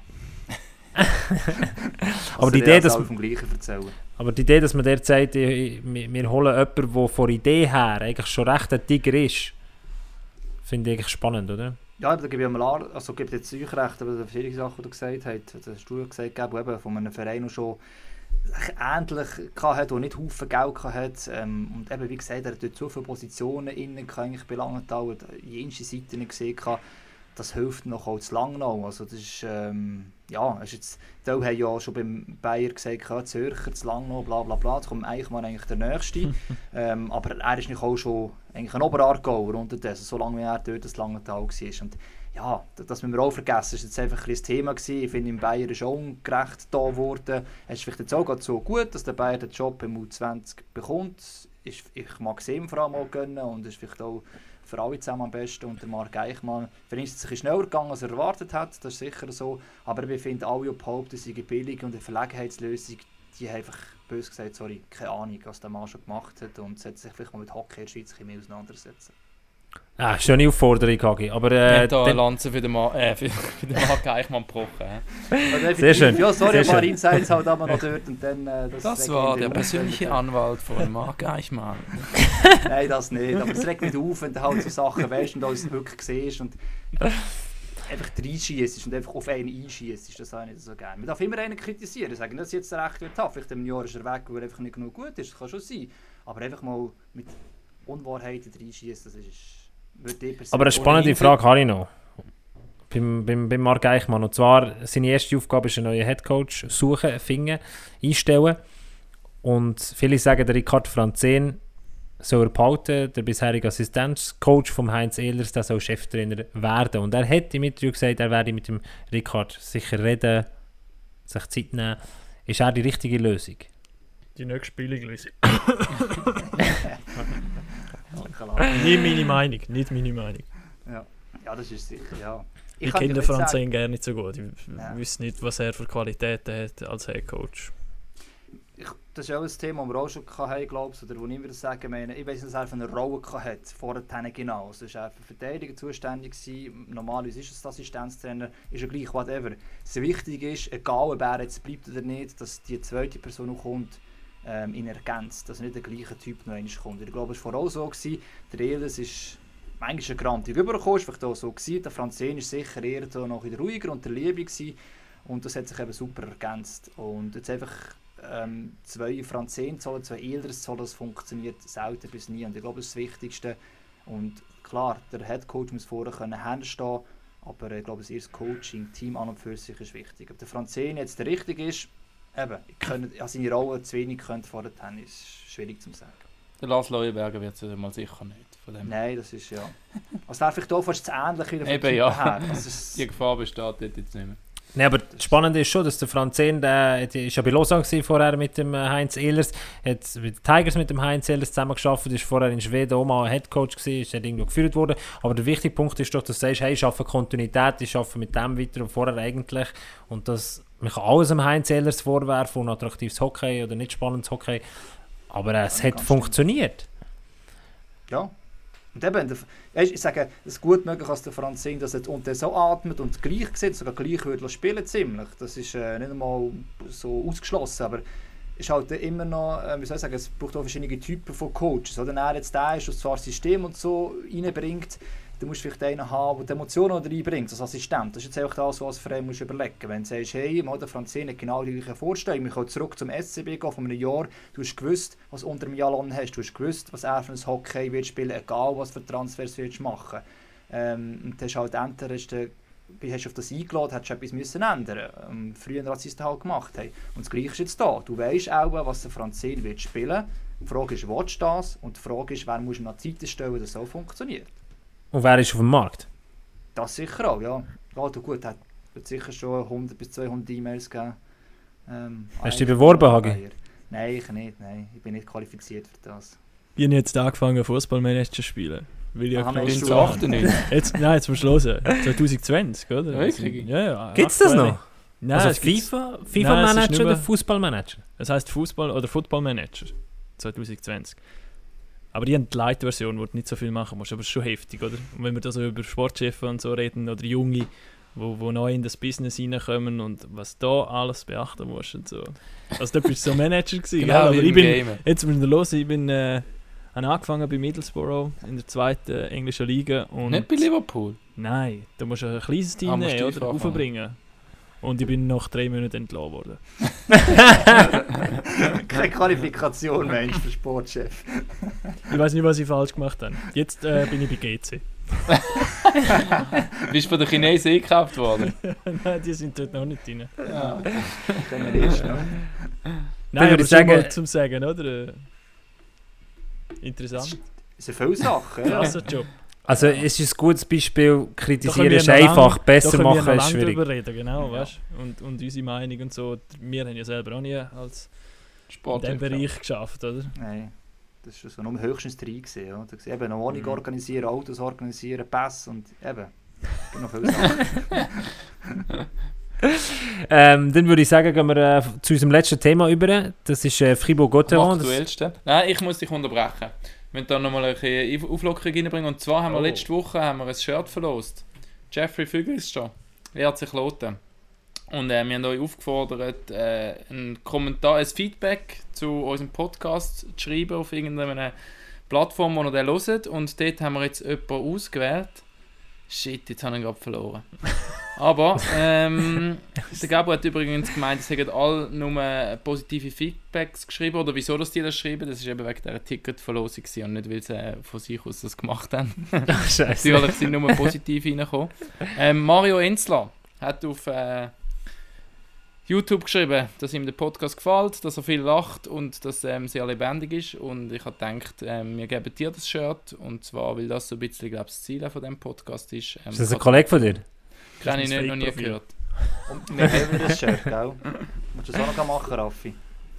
Aber Also die der Idee, dass, aber die Idee, dass man dort sagt, wir holen jemanden, der von der Idee her eigentlich schon recht ein Tiger ist, finde ich eigentlich spannend, oder? Ja, da gebe ich mal also gebe jetzt euch recht, aber das viele Sachen, die du gesagt hast, das hast du gesagt, Gabo, eben von einem Verein, der schon ähnlich hatte, der nicht Haufen Geld hatte. Ähm, und eben, wie gesagt, er hat dort so viele Positionen innen, eigentlich bei Langenthal, hat jenste Seiten gesehen, gehabt. das hilft noch auch zu lang noch. Also das ist, ähm, ja, ist jetzt, die haben ja schon beim Bayer gesagt, ja, Zürcher, zu lang noch, bla bla bla, jetzt kommt eigentlich mal eigentlich der Nächste. ähm, aber er ist nicht auch schon eigentlich ein Oberaargauer unterdessen, so lange wie er dort das Langenthal war. Und ja, das das müssen wir auch vergessen, ist jetzt einfach ein das Thema gewesen. Ich finde, im Bayern ist auch ungerecht da geworden. Es ist vielleicht jetzt auch so gut, dass der Bayern den Job im U20 bekommt. Ich mag es ihm vor allem auch gönnen und ist vielleicht auch für alle zusammen am besten. Und der Marc Eichmann, für ihn ist es ein bisschen schneller gegangen, als er erwartet hat, das ist sicher so. Aber ich finde, alle, die behaupten, sie billig und eine Verlegenheitslösung, die einfach, bös gesagt, sorry, keine Ahnung, was der Mann schon gemacht hat und sollte sich vielleicht mal mit Hockey in der Schweiz ein bisschen mehr auseinandersetzen. Ah, schöne Aufforderung, Hagi. Aber Ich äh, habe da eine dann- Lanze für den, Ma äh, für, für den Marc Eichmann gebrochen. Ja. Sehr schön. Ja, sorry, Sehr ein paar schön. Insights halt aber noch dort und dann... Äh, das Das war der persönliche Anwalt von Marc Eichmann. Nein, das nicht. Aber es regt mich auf, wenn du halt so Sachen weißt und alles wirklich siehst. Und einfach reinschießt und einfach auf einen einschießt, das habe ich nicht so gerne. Man darf immer einen kritisieren, sagen, das ist jetzt recht wird tough. Vielleicht im Jahr ist er weg, weil er einfach nicht genug gut ist, das kann schon sein. Aber einfach mal mit Unwahrheiten reinschießen, das ist... Aber eine spannende Frage habe ich noch. Beim, beim, beim Marc Eichmann. Und zwar, seine erste Aufgabe ist, einen neuen Headcoach suchen, finden, einstellen. Und viele sagen, der Ricard Franzen soll er behalten, der bisherige Assistenzcoach vom Heinz Ehlers, der soll Cheftrainer werden. Und er hat im Interview gesagt, er werde mit dem Ricard sicher reden, sich Zeit nehmen. Ist er die richtige Lösung? Die nächste Billiglösung. Klar. Nicht meine Meinung, nicht meine Meinung. Ja. ja, das ist sicher, ja. Ich, kann kenne den Franzen gerne nicht so gut. Ich Ja. wüsste nicht, was er für Qualitäten hat als Headcoach. ich, das ist auch ein Thema, das wir auch schon hatten, glaube ich, oder wo ich wieder sagen meine, ich weiß nicht, was er für eine Rolle hatte, vorher genau. Also ist er für Verteidigung zuständig gewesen, normalerweise ist es der Assistenztrainer, ist er gleich, whatever. Das Wichtige ist, egal ob er jetzt bleibt oder nicht, dass die zweite Person noch kommt, ähm, ihn ergänzt, dass nicht der gleiche Typ noch einmal kommt. Ich glaube, es war vorher auch so, gewesen, der Elis ist manchmal eine Grantig übergekommen, ist vielleicht so gewesen, der Franzén ist sicher eher so noch wieder ruhiger und der Liebe gewesen. und das hat sich eben super ergänzt. Und jetzt einfach ähm, zwei Franzén zu holen, zwei Elders zu holen, das funktioniert selten bis nie. Und ich glaube, das ist das Wichtigste. Und klar, der Headcoach muss vorher können hinstehen, aber ich glaube, das erste Coaching, Team an und für sich ist wichtig. Ob der Franzén jetzt der richtige ist, eben, kann ja, seine Rolle zu wenig könnte vor der Tennis, ist schwierig zu sagen. Der Lars Leuenberger wird es mal sicher nicht. Von dem. Nein, das ist ja. Also darf ich da fast das Ähnliche wieder Eben, ja. Also, es- Die Gefahr besteht dort jetzt nicht mehr. Nein, aber das Spannende ist schon, dass der Franzen, der, ist ja bei Lausanne vorher mit dem äh, Heinz Ehlers, hat mit den Tigers mit dem Heinz Ehlers zusammen geschafft, ist vorher in Schweden auch mal Headcoach gewesen, ist dann irgendwo geführt worden. Aber der wichtige Punkt ist doch, dass du sagst, hey, ich arbeite Kontinuität, ich arbeite mit dem weiter und vorher eigentlich. Und das, man kann alles dem Heinz Ehlers vorwerfen, und attraktives Hockey oder nicht spannendes Hockey. Aber äh, es Ja, hat funktioniert. Ja. Und eben, ich sage, es ist gut möglich, dass der Franz singt, dass er jetzt unten so atmet und gleich sieht, sogar gleich würde spielen ziemlich. Das ist äh, nicht einmal so ausgeschlossen, aber ist halt immer noch, äh, wie soll ich sagen, es braucht auch verschiedene Typen von Coaches. Oder? Wenn er jetzt der ist, der zwar das System und so reinbringt, dann musst du vielleicht einen haben, der die Emotionen reinbringt, als Assistent. Das ist jetzt einfach das, was du als Verein musst überlegen Wenn du sagst, hey, mal der Franzene hat genau die gleiche Vorstellung, wir können zurück zum SCB gehen von einem Jahr, du hast gewusst, was du unter dem Jalon hast, du hast gewusst, was er für ein Hockey wird spielen, egal was für Transfers willst machen. Ähm, und das ist halt entweder hast du hast du auf das eingeladen, hättest du etwas müssen ändern ähm, Früher als sie es halt gemacht haben. Und das Gleiche ist jetzt da. Du weißt auch, was der Franzén wird. Die Frage ist, willst du das? Und die Frage ist, wer muss noch Zeit stellen, dass das so funktioniert. Und wer ist auf dem Markt? Das sicher auch, ja. Ja, du gut, hat wird sicher schon 100 bis 200 E-Mails gegeben. Ähm, Hast du dich beworben, Hagi? Nein, ich nicht. Nein, ich bin nicht qualifiziert für das. Ich habe jetzt angefangen, Fußballmanager zu spielen. Will ich Aha, du- zu 8 nicht. Jetzt, nein, jetzt musst du hören. 2020, oder? Wirklich? Ja, ja. Gibt es das noch? Nein, also FIFA, Nein, FIFA-Manager nicht oder Fußballmanager? Es heisst Fußball oder Footballmanager 2020. Aber die haben die Light-Version, wo du nicht so viel machen musst. Aber ist schon heftig, oder? Und wenn wir da so über Sportchefs und so reden oder Junge, wo, wo neu in das Business reinkommen und was da alles beachten musst und so. Also da bist du so Manager gewesen? Genau, aber ich bin, Game. jetzt müssen wir los, ich bin äh, habe angefangen bei Middlesbrough in der zweiten englischen Liga und Nicht bei Liverpool. Nein, da musst du ein kleines Team Ah, nehmen oder aufbringen. Und ich bin nach drei Monaten entlassen worden. Keine Qualifikation, Mensch, für Sportchef. Ich weiß nicht, was ich falsch gemacht habe. Jetzt äh, bin ich bei GC. Bist von den Chinesen eingekauft worden? Nein, die sind dort noch nicht drin. Ja. Können wir erst noch. Nein, aber schon sagen- mal zum Sagen, oder? Äh, Interessant. Es sind viele Sachen. Ja. Krasser Job. Also es ist ein gutes Beispiel, kritisieren ist noch lang- einfach, besser machen ist schwierig. drüber reden, genau, Ja. weißt Und, und unsere Meinung und so. Wir haben ja selber auch nie als in Sport. diesem Bereich geschafft, oder? Nein, das war so nur höchstens drei. Ja. Da eben noch Wohnung Mhm. organisieren, Autos organisieren, Pass und eben. Noch viele Sachen. Ähm, dann würde ich sagen, gehen wir äh, zu unserem letzten Thema über. Das ist äh, Fribourg-Gotteron. Aktuellsten. Nein, ich muss dich unterbrechen. Müssen da nochmal ein Auf- Auflockerung reinbringen. Und zwar haben wir Oh. letzte Woche haben wir ein Shirt verlost. Jeffrey Fügelston. Lehrt sich loten. Und äh, wir haben euch aufgefordert, äh, einen Kommentar, ein Feedback zu unserem Podcast zu schreiben auf irgendeiner Plattform, wo ihr den hört. Und dort haben wir jetzt jemanden ausgewählt. Shit, jetzt habe ich ihn gerade verloren. Aber ähm, der Gabo hat übrigens gemeint, es hätten alle nur positive Feedbacks geschrieben. Oder wieso dass die das schreiben, das ist eben wegen dieser Ticketverlosung und nicht, weil sie äh, von sich aus das gemacht haben. Scheiße. Natürlich sind nur positiv reingekommen. Ähm, Mario Enzler hat auf äh, YouTube geschrieben, dass ihm der Podcast gefällt, dass er viel lacht und dass er ähm, sehr lebendig ist. Und ich habe gedacht, ähm, wir geben dir das Shirt. Und zwar, weil das so ein bisschen glaub, ich, das Ziel von dem Podcast ist. Ähm, Ist das ein Kollege von dir? Ich Das ist nicht, ein noch nie gehört. Und wir haben ein Shirt, gell? Willst du das auch noch machen, Raffi?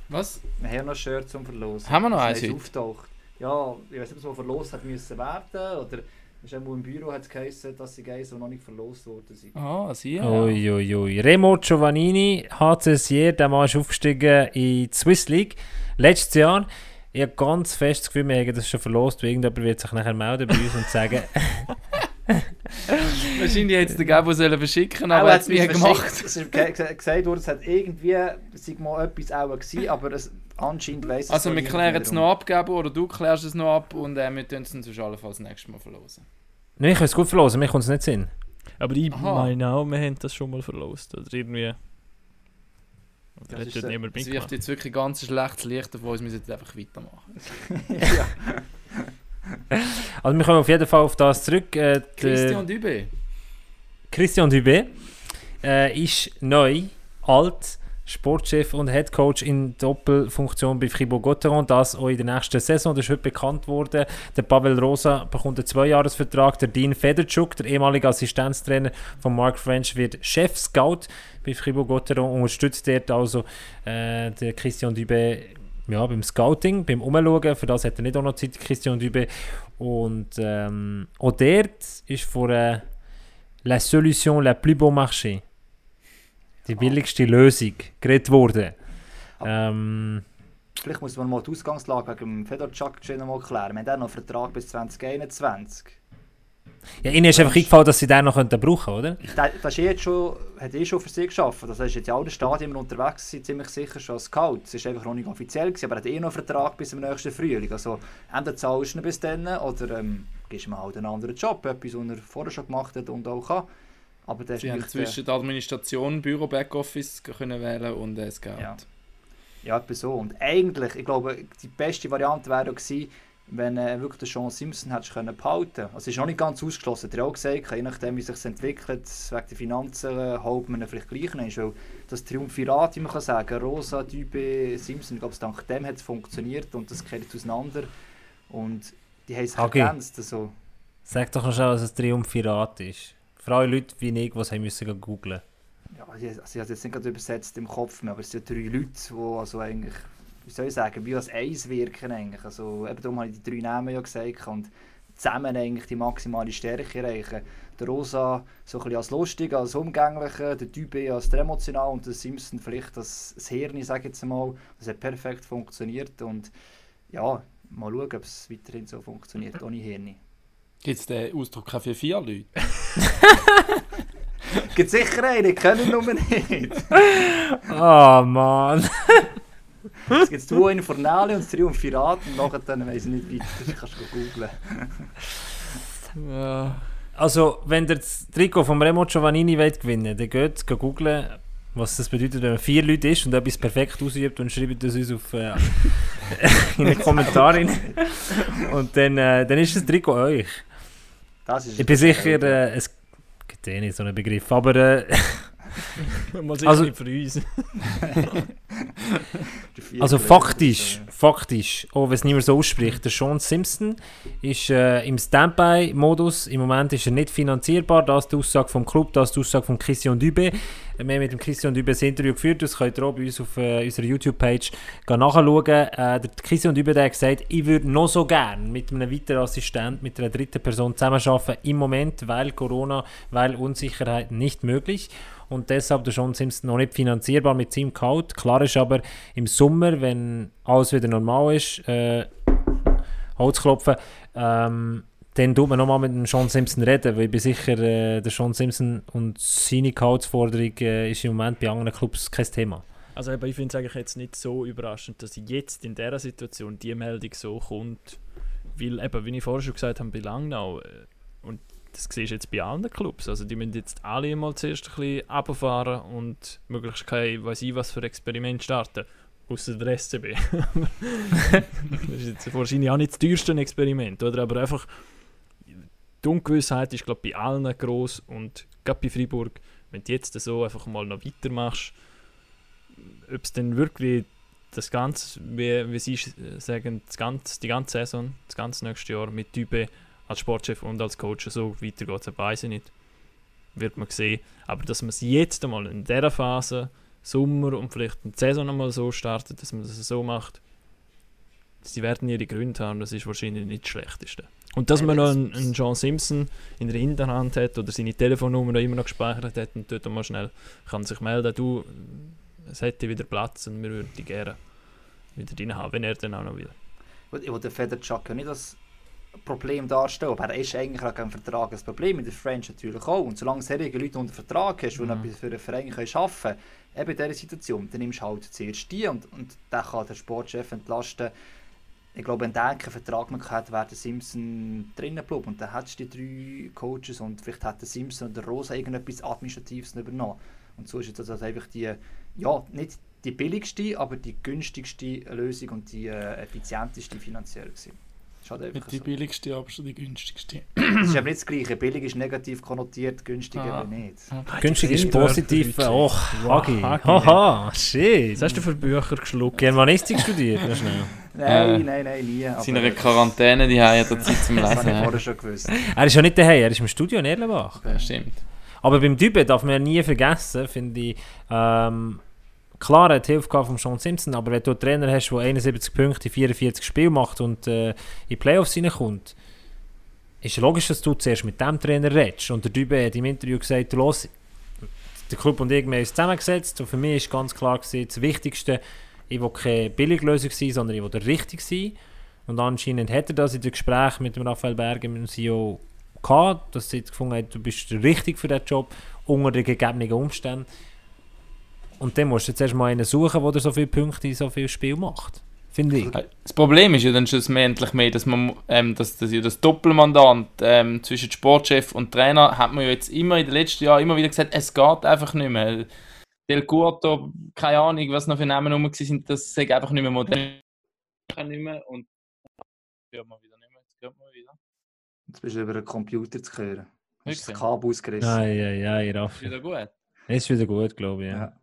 Was? Wir haben noch ein Shirt zum Verlosen. Haben wir noch Das eins heute? auftaucht. Ja, ich weiß nicht, ob es mal verlost hat müssen werden oder ist irgendwo im Büro hat es geheißen, dass sie eins, die noch nicht verlost worden sind. Ah, sie. Ui, ui, ui. Remo Giovannini, HC Sier, der Mann ist aufgestiegen in die Swiss League. Letztes Jahr. Ich habe ganz fest das Gefühl, wir haben das schon verlost, weil irgendjemand wird sich nachher melden bei uns und sagen, Wahrscheinlich hätte es den Gabo sollen verschicken, aber er hat hat's es nie gemacht. Es ist ge- ge- gesagt worden, es hat irgendwie sei mal etwas auch gewesen, aber es, anscheinend weiss es Also wir klären es noch ab, Gabo, oder du klärst es noch ab und äh, wir tun es dann sonst allenfalls nächstes Mal verlosen. nein, ich kann es gut verlosen, mir kommt es nicht Sinn. Aber ich Aha. meine auch, wir haben das schon mal verlost. Oder irgendwie. Das Oder hat ist Es wirft jetzt wirklich ganz schlechtes Licht auf uns, wir müssen jetzt einfach weitermachen. ja. Also wir kommen auf jeden Fall auf das zurück. Äh, Christian Dübe. Christian Dubé äh, ist neu, alt, Sportchef und Headcoach in Doppelfunktion bei Fribourg-Gotteron. Das auch in der nächsten Saison. Das ist heute bekannt worden. Der Pavel Rosa bekommt einen Zweijahresvertrag. Der Dean Federchuk, der ehemalige Assistenztrainer von Mark French, wird Chef-Scout bei Fribourg-Gotteron. Unterstützt dort also äh, der Christian Dubé ja, beim Scouting, beim Umschauen. Für das hat er nicht auch noch Zeit, Christian Dubé. Und ähm, auch dort ist vor... Äh, la solution la plus bon marché. Die billigste Lösung geredet worden. Ähm, Vielleicht muss man mal die Ausgangslage wegen dem Fedorczak noch mal klären. Wir haben auch noch einen Vertrag bis 2021. ja, ihnen ist einfach eingefallen, dass sie den noch könnten brauchen oder? Der, das ist eh jetzt schon, hat eh schon für sich geschafft. Das ist jetzt in allen Stadien immer unterwegs gewesen, ziemlich sicher schon als Scout. Es ist einfach noch nicht offiziell gewesen, aber er hat eh noch einen Vertrag bis zum nächsten Frühling. Also entweder zahlst du ihn bis dann oder ähm, gibst ihm halt einen anderen Job, etwas, was er vorher schon gemacht hat und auch kann. Aber der Sie haben äh, zwischen der Administration, Büro, Backoffice können wählen und äh, Scout. Ja. Ja, etwa so. Und eigentlich, ich glaube, die beste Variante wäre auch gewesen, wenn äh, wirklich der Sean Simpson hättest können behalten Also es ist noch nicht ganz ausgeschlossen. Er hat auch gesagt, je nachdem wie sich entwickelt, wegen der Finanzen, äh, wir ihn vielleicht gleich nicht. Weil das Triumphirat, wie man kann sagen, Rosa, Dübe, Simpson, ich glaube, dank dem hat es funktioniert und das geht auseinander. Und die haben Hagi. ergänzt. Also, Sag doch noch schnell, was ein Triumphirat ist. Für alle Leute wie ich, die es haben müssen googlen ja, also ich habe es jetzt nicht gerade übersetzt im Kopf mehr, aber es sind ja drei Leute, die also eigentlich, wie soll ich sagen, wie als eins wirken eigentlich. Also eben darum habe ich die drei Namen ja gesagt und zusammen eigentlich die maximale Stärke erreichen. Der Rosa so ein bisschen als lustig, als umgängliche, der Type als der emotional und der Simpson vielleicht als das Hirn, sage ich jetzt mal. Das hat perfekt funktioniert und ja, mal schauen, ob es weiterhin so funktioniert, ohne Hirn. Gibt es den Ausdruck auch für vier Leute? Gibt sicher einen, ich kenne ihn nur nicht. Oh Mann. Es gibt zwei Infernale und das Triumphirat und nachher dann weiss ich nicht weiter. Das kannst du googlen. Ja. Also, wenn ihr das Trikot vom Remo Giovannini wollt gewinnen dann geht geht googlen, was das bedeutet, wenn man vier Leute ist und etwas perfekt ausübt und schreibt das uns auf, äh, in die Kommentare. rein. und dann, äh, dann ist das Trikot euch. Das ist Ich bin sicher, äh, es gibt eh nicht so einen Begriff, aber äh, Mal sicher Also- nicht für uns. Also faktisch, faktisch, auch wenn es niemand so ausspricht, der Sean Simpson ist äh, im Standby-Modus. Im Moment ist er nicht finanzierbar. Das ist die Aussage vom Club, das ist die Aussage von Christian Dübe. Wir haben mit dem Christian Dübe ein Interview geführt, das könnt ihr auch bei uns auf äh, unserer YouTube-Page nachschauen. Äh, der Christian Dübe der hat gesagt, ich würde noch so gern mit einem weiteren Assistent, mit einer dritten Person zusammenarbeiten, im Moment, weil Corona, weil Unsicherheit nicht möglich und deshalb der Sean Simpson noch nicht finanzierbar mit seinem Gehalt. Klar ist aber, im Sommer, wenn alles wieder normal ist, äh, Holz klopfen, ähm, dann tut man nochmal mit dem Sean Simpson reden, weil ich bin sicher, äh, der Sean Simpson und seine Gehaltsforderung äh, ist im Moment bei anderen Clubs kein Thema. Also ich finde es eigentlich jetzt nicht so überraschend, dass jetzt in dieser Situation die Meldung so kommt, weil eben, wie ich vorher schon gesagt habe, bei Langnau, äh, das siehst du jetzt bei allen Clubs. Also die müssen jetzt alle mal zuerst ein bisschen runterfahren und möglichst kein, weiß ich was für Experiment starten. Außer der SCB. das ist jetzt wahrscheinlich auch nicht das teuerste Experiment, oder? Aber einfach, die Ungewissheit ist, glaube bei allen groß und gerade bei Freiburg, wenn du jetzt so einfach mal noch weitermachst, ob es dann wirklich das Ganze, wie, wie sie sagen, das ganze, die ganze Saison, das ganze nächste Jahr mit Type als Sportchef und als Coach so weitergeht, das weiß ich nicht. Wird man sehen. Aber dass man es jetzt einmal in dieser Phase, Sommer und vielleicht die Saison einmal so startet, dass man das so macht, sie werden ihre Gründe haben, das ist wahrscheinlich nicht das Schlechteste. Und dass man noch einen, einen John Simpson in der Hinterhand hat oder seine Telefonnummer noch immer noch gespeichert hat und dort mal schnell kann sich melden, du, es hätte wieder Platz und wir würden die gerne wieder drin haben, wenn er dann auch noch will. Ich will den Federchuk ja nicht als Problem darstellen, aber er ist eigentlich auch kein Vertrag ein Problem, mit der French natürlich auch. Und solange du solche Leute unter Vertrag hast, die Mhm. etwas für einen Verein arbeiten können, eben in dieser Situation, dann nimmst du halt zuerst die und, und dann kann der Sportchef entlasten. Ich glaube, wenn der keinen Vertrag mehr hat, wäre der Simpson drinnen geblieben. Und dann hättest du die drei Coaches und vielleicht hat der Simpson oder der Rosa irgendetwas Administratives übernommen. Und so ist jetzt also einfach die, ja, nicht die billigste, aber die günstigste Lösung und die äh, effizienteste finanziell gewesen. Halt Nicht die so. billigste, aber schon die günstigste. Es ist aber nicht das Gleiche. Billig ist negativ konnotiert, günstig Ah. eben nicht. Günstig ist positiv. Oh, Wow, Hagi. Haha, shit. Was hast du für Bücher geschluckt? Germanistik studiert, ja schnell. Nein, Äh, nein, nein, nie. Seine das- Quarantäne, die haben ja der Zeit zum Das Lesen. habe ich vorher schon gewusst. Er ist ja nicht daheim, er ist im Studio in Erlenbach. Ja, stimmt. Aber beim Typen darf man ja nie vergessen, finde ich, ähm, klar, er hat Hilfe von Sean Simpson, aber wenn du einen Trainer hast, der 71 Punkte in 44 Spielen macht und äh, in die Playoffs reinkommt, ist logisch, dass du zuerst mit dem Trainer redest. Und der Typen hat im Interview gesagt, los, der Club und ich haben uns zusammengesetzt und für mich ist ganz klar gewesen, das Wichtigste, ich will keine Billiglösung sein, sondern ich will richtig sein. Und anscheinend hat er das in dem Gespräch mit dem Raphael Berger, mit dem CEO, gehabt, dass sie gefunden haben, du bist richtig für diesen Job, unter den gegebenen Umständen. Und dann musst du jetzt erstmal einen suchen, der so viele Punkte in so viel Spiel macht. Finde ich. Das Problem ist ja dann schlussendlich mehr, dass man ähm, dass, dass ja das Doppelmandat ähm, zwischen Sportchef und Trainer hat man ja jetzt immer in den letzten Jahren immer wieder gesagt, es geht einfach nicht mehr. Del Curto, keine Ahnung, was noch für Namen rum sind, das sagt einfach nicht mehr modern. Nicht mehr und hört man wieder nicht mehr, jetzt hört man wieder. Jetzt bist du über einen Computer zu hören. Hast Wirklich? das Kabel ausgerissen. Nein, nein, Ist Raffi. wieder gut. Ist wieder gut, glaube ich. Ja. Ja.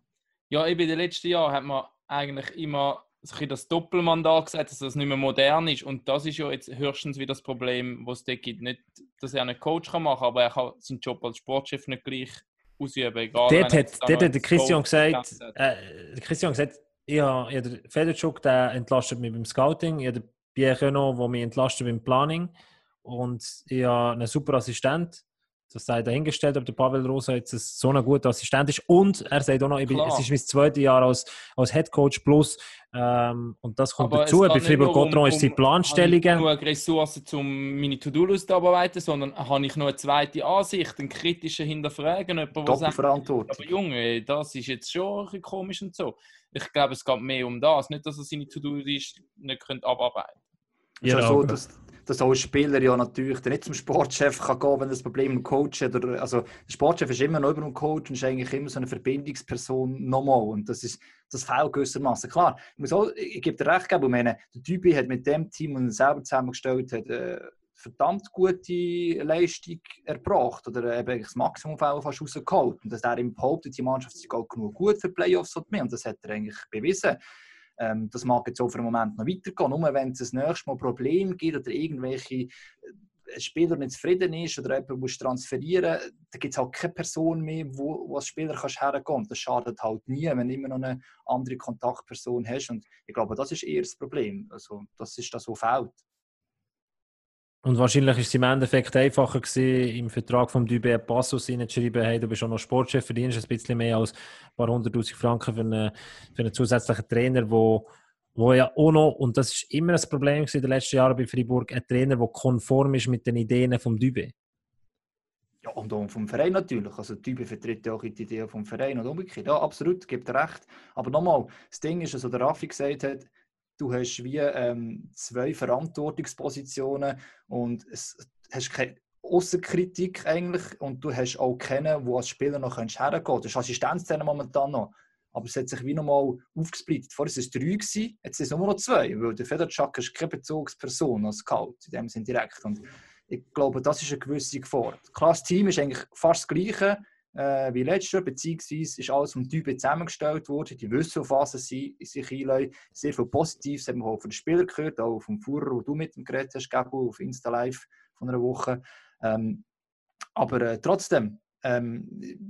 Ja, eben in den letzten Jahren hat man eigentlich immer so ein bisschen das Doppelmandat gesagt, dass das nicht mehr modern ist. Und das ist ja jetzt höchstens wieder das Problem, was es dort gibt. Nicht, dass er einen Coach kann machen kann, aber er kann seinen Job als Sportchef nicht gleich ausüben. Egal, Dort hat, dort hat der Christian gesagt, äh, der Christian gesagt, ich habe, ich habe den Federchuk, der entlastet mich beim Scouting, ich habe den Pierre Renaud, der mich entlastet beim Planning und ich habe einen super Assistent, das sei dahingestellt, ob der Pavel Rosa jetzt so ein guter Assistent ist und er sagt auch noch, ich bin, es ist mein zweites Jahr als, als Head Coach plus ähm, und das kommt Aber dazu, bei nicht Fribourg nur um- ist die um, Planstellungen. Habe ich genug Ressourcen, um meine To-Do-List zu arbeiten, sondern habe ich noch eine zweite Ansicht, einen kritischen Hinterfragen, jemand, der sagt, aber Junge, das ist jetzt schon ein bisschen komisch und so. Ich glaube, es geht mehr um das, nicht, dass er seine To-Do-List nicht könnte abarbeiten. Ist Ja, ja so, dass, dass auch ein Spieler ja natürlich nicht zum Sportchef kann gehen wenn er das Problem mit dem Coach hat. Also, der Sportchef ist immer noch über dem Coach und ist eigentlich immer so eine Verbindungsperson nochmal. Und das, ist, das fehlt gewissermaßen. Klar, ich, muss auch, ich gebe dir recht, ich meine, der Typi hat mit dem Team, das er selber zusammengestellt hat, äh, verdammt gute Leistung erbracht. Oder eben das Maximum fast rausgeholt. Und dass er ihm behauptet, die Mannschaft sei auch genug gut für Playoffs und. Und das hat er eigentlich bewiesen. Ähm, das mag jetzt auch für einen Moment noch weitergehen. Nur wenn es das nächste Mal Probleme gibt oder irgendwelche äh, Spieler nicht zufrieden ist oder jemand muss transferieren, dann gibt es halt keine Person mehr, wo, wo als Spieler kannst. Das schadet halt nie, wenn du immer noch eine andere Kontaktperson hast. Und ich glaube, das ist eher das Problem. Also, das ist das, was fehlt. Und wahrscheinlich ist es im Endeffekt einfacher gewesen, im Vertrag vom Dubé Passus hineinzuschreiben, hey, du bist auch noch Sportchef, verdienst ein bisschen mehr als ein paar hunderttausend Franken für einen, für einen zusätzlichen Trainer, wo, wo ja auch noch, und das ist immer ein Problem in den letzten Jahren bei Freiburg, ein Trainer, der konform ist mit den Ideen vom Dubé. Ja, und auch vom Verein natürlich. Also, der Typ vertritt ja auch die Idee vom Verein und umgekehrt. Ja, absolut, gibt recht. Aber nochmal, das Ding ist, also der Raffi gesagt hat, du hast wie ähm, zwei Verantwortungspositionen und es hast keine Außenkritik eigentlich und du hast auch kennen, wo als Spieler noch hergehen kannst. Das ist Assistenztrainer momentan noch. Aber es hat sich wie nochmal aufgesplittet. Vorher waren es drei, gewesen, jetzt sind es nur noch zwei, weil der Federchak ist keine Bezugsperson als Scout, in dem Sinne direkt. Und ich glaube, das ist eine gewisse Gefahr. Klar, das Team ist eigentlich fast das gleiche äh, wie letztes Jahr, beziehungsweise ist alles vom Typen zusammengestellt worden. Die wissen, auf was sie sich einlegen. Sehr viel Positives haben wir auch von den Spielern gehört, auch vom Führer, wo du mit dem geredet hast, Gabu, auf Insta Live von einer Woche. Ähm, aber äh, trotzdem, ähm,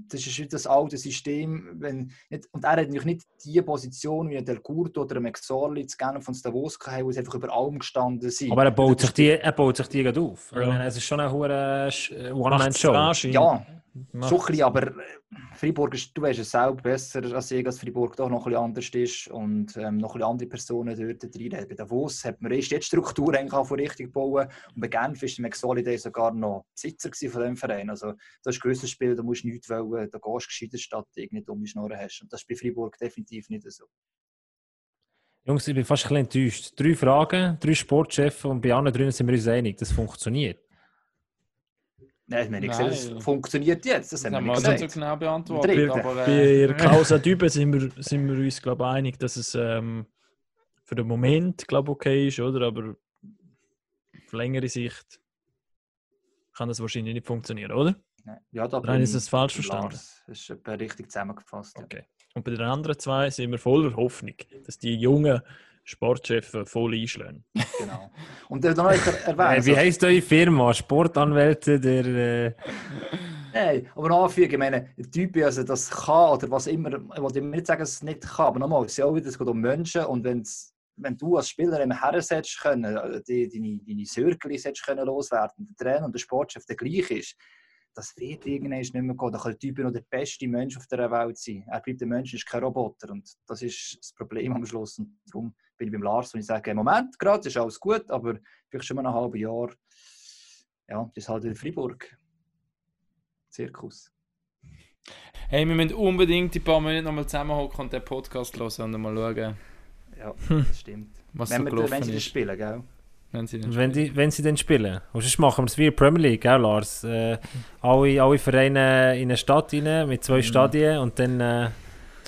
das ist wieder das alte System. Wenn nicht, und er hat natürlich nicht die Position wie ein Del Curto oder ein McSorley zu gerne von Davos gehabt, wo sie einfach über allem gestanden sind. Aber er baut sich die, er baut sich die gerade auf. Ich meine, es ist schon eine hohe One-Man-Show. Ja, Macht's. schon ein bisschen, aber äh, Freiburg ist, du weißt es selber besser als ich, dass Freiburg doch noch ein bisschen anders ist und ähm, noch ein bisschen andere Personen dort drin. Bei Davos hat man erst jetzt die Struktur eigentlich richtig bauen und bei Genf ist der McSoliday sogar noch Besitzer von dem Verein. Also das ist ein grösseres Spiel, da musst du nichts wollen, da gehst du gescheiter statt irgendwie dumme Schnorren hast. Und das ist bei Freiburg definitiv nicht so. Jungs, ich bin fast ein bisschen enttäuscht. Drei Fragen, drei Sportchefs und bei allen drei sind wir uns einig, das funktioniert. Nein, nicht Nein. gesagt, es funktioniert jetzt, das, Das haben wir nicht so gesagt. genau beantwortet. Dritte. Aber, Bei äh, der Causa Typen sind wir, sind wir uns glaube einig, dass es ähm, für den Moment glaube okay ist, oder? Aber auf längere Sicht kann das wahrscheinlich nicht funktionieren, oder? Nein. Ja, da ich bin es falsch verstanden? Lars. Das ist etwa richtig zusammengefasst. Ja. Okay. Und bei den anderen zwei sind wir voller Hoffnung, dass die jungen Sportchefs voll einschlagen. Genau. Und dann noch nicht erwähnen, Äh, wie heisst eure Firma? Sportanwälte der... Äh, Nein, aber anfügen, ich meine, der Typ, also das kann oder was immer, ich wollte nicht sagen, dass es nicht kann, aber nochmal, es ist auch wieder, es geht um Menschen und wenn's, wenn du als Spieler im Herren setzt können, äh, die, deine, deine Circle setzt können loswerden, der Trainer und der Sportchef der gleich ist, das wird irgendwann nicht mehr gehen. Da kann der Typ noch der beste Mensch auf der Welt sein. Er bleibt ein Mensch, ist kein Roboter und das ist das Problem am Schluss und darum bin ich beim Lars und ich sage, im Moment gerade ist alles gut, aber vielleicht schon mal ein halbes Jahr, ja, das ist halt in Freiburg. Zirkus. hey, wir müssen unbedingt die paar Minuten nochmal zusammenhocken und den Podcast hören und mal schauen, Ja, Hm. das stimmt. was wenn, so wir, wenn sie das ist. spielen, gell? Wenn sie den wenn, die, wenn sie dann spielen. Und sonst machen wir es wie in der Premier League, gell, Lars? Äh, alle, alle Vereine in eine Stadt rein, mit zwei Stadien und dann äh,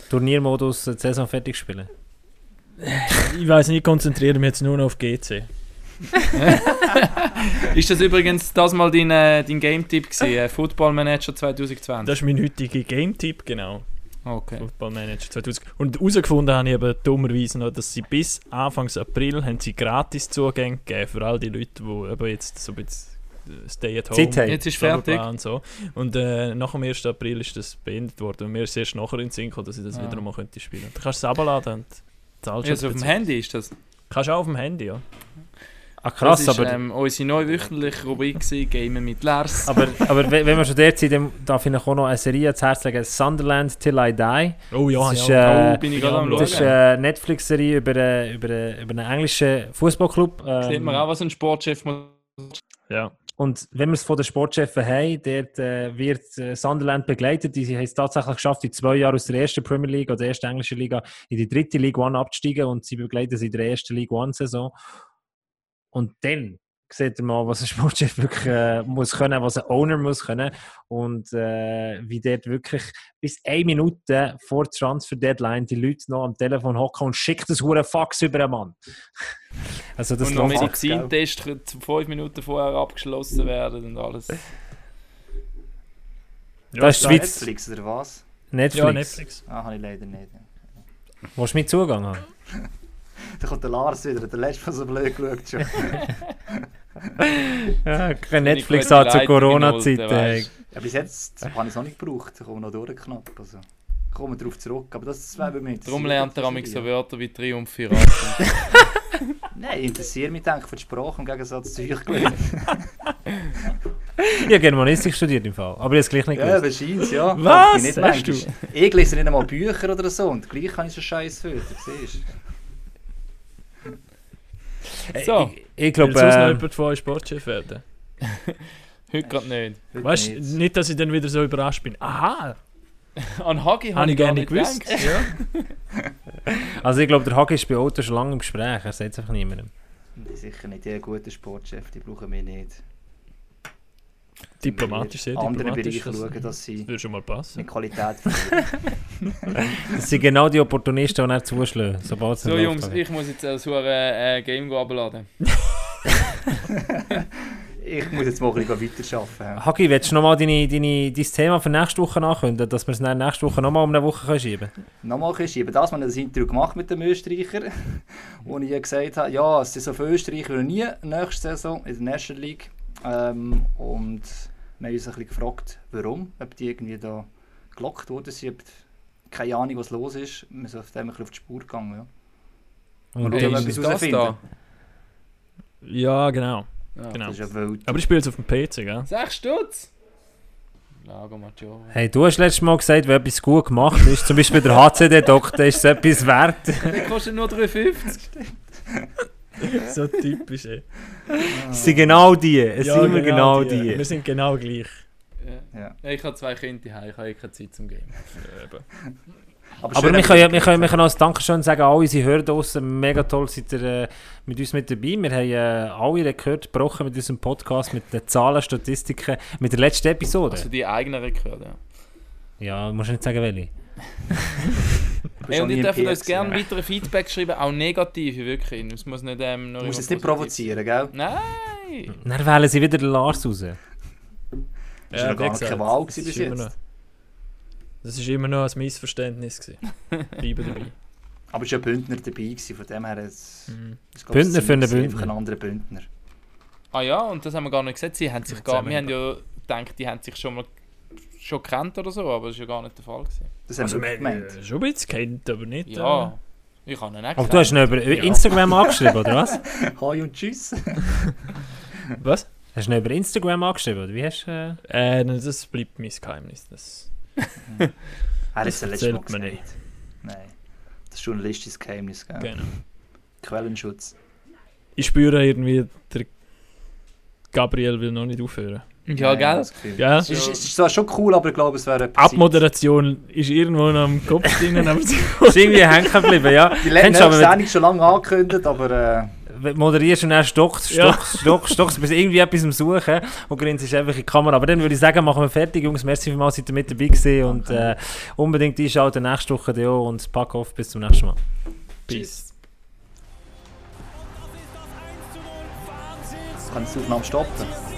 Turniermodus die Saison fertig spielen. Ich weiß nicht, ich konzentriere mich jetzt nur noch auf GC. Ist das übrigens das mal dein, äh, dein Game-Tipp gewesen? Äh, Football Manager 2020? Das ist mein heutiger Game-Tipp, genau. okay. Football Manager 2000. Und herausgefunden habe ich aber dummerweise noch, dass sie bis Anfang April haben sie gratis Zugänge gegeben für all die Leute, die eben jetzt so ein bisschen äh, Stay at Home Zeit haben. Jetzt ist fertig. Und, so. und äh, nach dem 1. April ist das beendet worden. Und mir ist erst nachher in den Sinn gekommen, dass ich das Ah. wieder mal könnte spielen. Du kannst es und zahlst Also auf dem Handy ist das. Kannst du auch auf dem Handy, ja. Ah, krass, das ist aber, ähm, unsere neue wöchentliche Rubrik gewesen, Gamen mit Lars. aber, aber we- wenn wir schon dort sind, dann darf ich noch auch noch eine Serie ans Herz legen. Sunderland Till I Die. Oh ja, Das ist, ja. äh, oh, bin ich gerade am das ist schauen. eine Netflix-Serie über, äh, über, äh, über einen englischen Fußballclub. Sieht man auch, was ein Sportchef muss. ja. Und wenn wir es von den Sportchefen haben, dort äh, wird äh, Sunderland begleitet. Die haben es tatsächlich geschafft, in zwei Jahren aus der ersten Premier League oder der ersten englischen Liga in die dritte League One abzusteigen und sie begleiten sie in der ersten League One-Saison. Und dann seht ihr mal, was ein Sportchef wirklich äh, muss können, was ein Owner muss können und äh, wie dort wirklich bis eine Minute vor der Transfer-Deadline die Leute noch am Telefon hocken und schickt das hure Fax über einen Mann. Also das und noch Medizintest fünf Minuten vorher abgeschlossen werden und alles. Das ist die Schweiz. Netflix oder was? Netflix. Ja, Netflix. Ah, habe ich leider nicht. Willst du mit Zugang haben? Da kommt der Lars wieder, der letzte, der so blöd geschaut schon. Ja, kein Netflix hat zur Corona-Zeit. Ja, bis jetzt habe ich es noch nicht gebraucht, ich komme noch durchknapp. Also, ich komme darauf zurück, aber das wäre mir interessiert. Darum lernt er amig so ja- Wörter wie Triumphirat. Nein, interessiert mich denke ich, für die Sprache im Gegensatz zu euch gelernt. Ich habe Germanistik studiert im Fall, aber jetzt gleich nicht Ja, wahrscheinlich, ja. Was? Ich nicht Hast du? Ich lese nicht einmal Bücher oder so und gleich habe ich so scheiß Filter, siehst So, Ich, ich glaube, sonst noch äh, jemand von euch Sportchef werden? heute gerade nicht. du? Weißt du, Nicht. dass ich dann wieder so überrascht bin. Aha, An Hagi habe habe ich gar gerne nicht gewusst. Ja. also ich glaube, der Hagi ist bei Auto schon lange im Gespräch, er sagt es einfach niemandem. Die sicher nicht, die guten Sportchef, die brauchen wir nicht. Diplomatisch, sehr Andere diplomatisch. Bereiche Das schauen, dass sie würde schon mal passen. mit Qualität. Das sind genau die Opportunisten, die er zuschlagen, sobald So Jungs, ich muss jetzt äh, so ein äh, Game abladen. ich muss jetzt mal ein bisschen weiterarbeiten. Hagi, willst du nochmal deine, deine, dein Thema für nächste Woche ankündigen, dass wir es dann nächste Woche nochmal um eine Woche können schieben können? Nochmal ein bisschen schieben. Das, wir haben ein Interview gemacht mit dem Österreicher, wo ich gesagt habe, ja, es ist so für Österreich wieder nie nächste Saison in der National League. Ähm, und wir haben uns ein bisschen gefragt, warum, ob die irgendwie da gelockt wurden sind, ob keine Ahnung, was los ist. Wir sind auf dem ein bisschen auf die Spur gegangen. Ja. Und Hey, wir ist etwas es das da? Ja, genau. Ja. genau. Das ist ja wild. Aber ich spiele jetzt auf dem PC, gell? Sechs Stutz? Lago Maggiore. Hey, du hast letztes Mal gesagt, wenn etwas gut gemacht ist, zum Beispiel der HCD-Doktor, ist es etwas wert. Der kostet nur 3,50. so typisch, ey. Es sind genau die, es sind immer genau die. Wir sind genau gleich. Ja. Ja. Ich habe zwei Kinder daheim, ich habe eh keine Zeit zum Game. Aber schön, wir können, ja- das wir können, wir können als Dankeschön sagen, alle unsere Hörer draussen, mega toll seid ihr äh, mit uns mit dabei. Wir haben äh, alle Rekord gebrochen mit unserem Podcast, mit den Zahlen, Statistiken, mit der letzten Episode. Also die eigenen Rekorde. Ja. ja, musst du nicht sagen, welche. Auch und ihr dürft uns gerne ja. weitere Feedback schreiben, auch negative, wirklich. Es muss nicht ähm, nur Du musst immer es nicht positiv provozieren, gell? Nein! Dann wählen sie wieder den Lars raus. Das war ja wie gar keine Wahl bis jetzt. noch- Das war immer noch ein Missverständnis. Bleiben dabei. Aber es war ja Bündner dabei, gewesen, von dem her... Es, Mhm. Bündner für einen Bündner. ein anderer Bündner. Ah ja, und das haben wir gar nicht gesagt. Sie haben sich Jetzt gar, wir haben ja gedacht, die haben sich schon mal schon kennt oder so, aber das war ja gar nicht der Fall. Gewesen. Das haben Also, wir wir gemeint. schon ein bisschen kennt, aber nicht. Ja, ich habe ihn auch Aber du hast ihn über Instagram angeschrieben, oder was? Hi und tschüss. Äh, was? Hast du ihn über Instagram angeschrieben, oder wie hast du... Äh... Äh, nein, das bleibt mein Geheimnis. Das Er ja Mal erzählt man gesagt. Nein. Das ist journalistisches Geheimnis, gell? genau. Quellenschutz. Ich spüre irgendwie, der Gabriel will noch nicht aufhören. Ja, Nein, gell? Ja? Es ist, es ist zwar schon cool, aber ich glaube, es wäre etwas... Abmoderation ist irgendwo noch am Kopf drin, aber sie ist irgendwie hängen geblieben, ja. Die letzte du Sendung schon lange angekündigt, aber... Äh, du moderierst und dann stockst, Ja. stockst, stockst, stockst, bist irgendwie etwas am Suchen und grinst einfach in die Kamera. Aber dann würde ich sagen, machen wir fertig, Jungs. Merci vielmals, seid ihr mit dabei gewesen und äh, unbedingt einschalten nächste Woche auch und pack auf, bis zum nächsten Mal. Peace. kann ich die Aufnahme stoppen?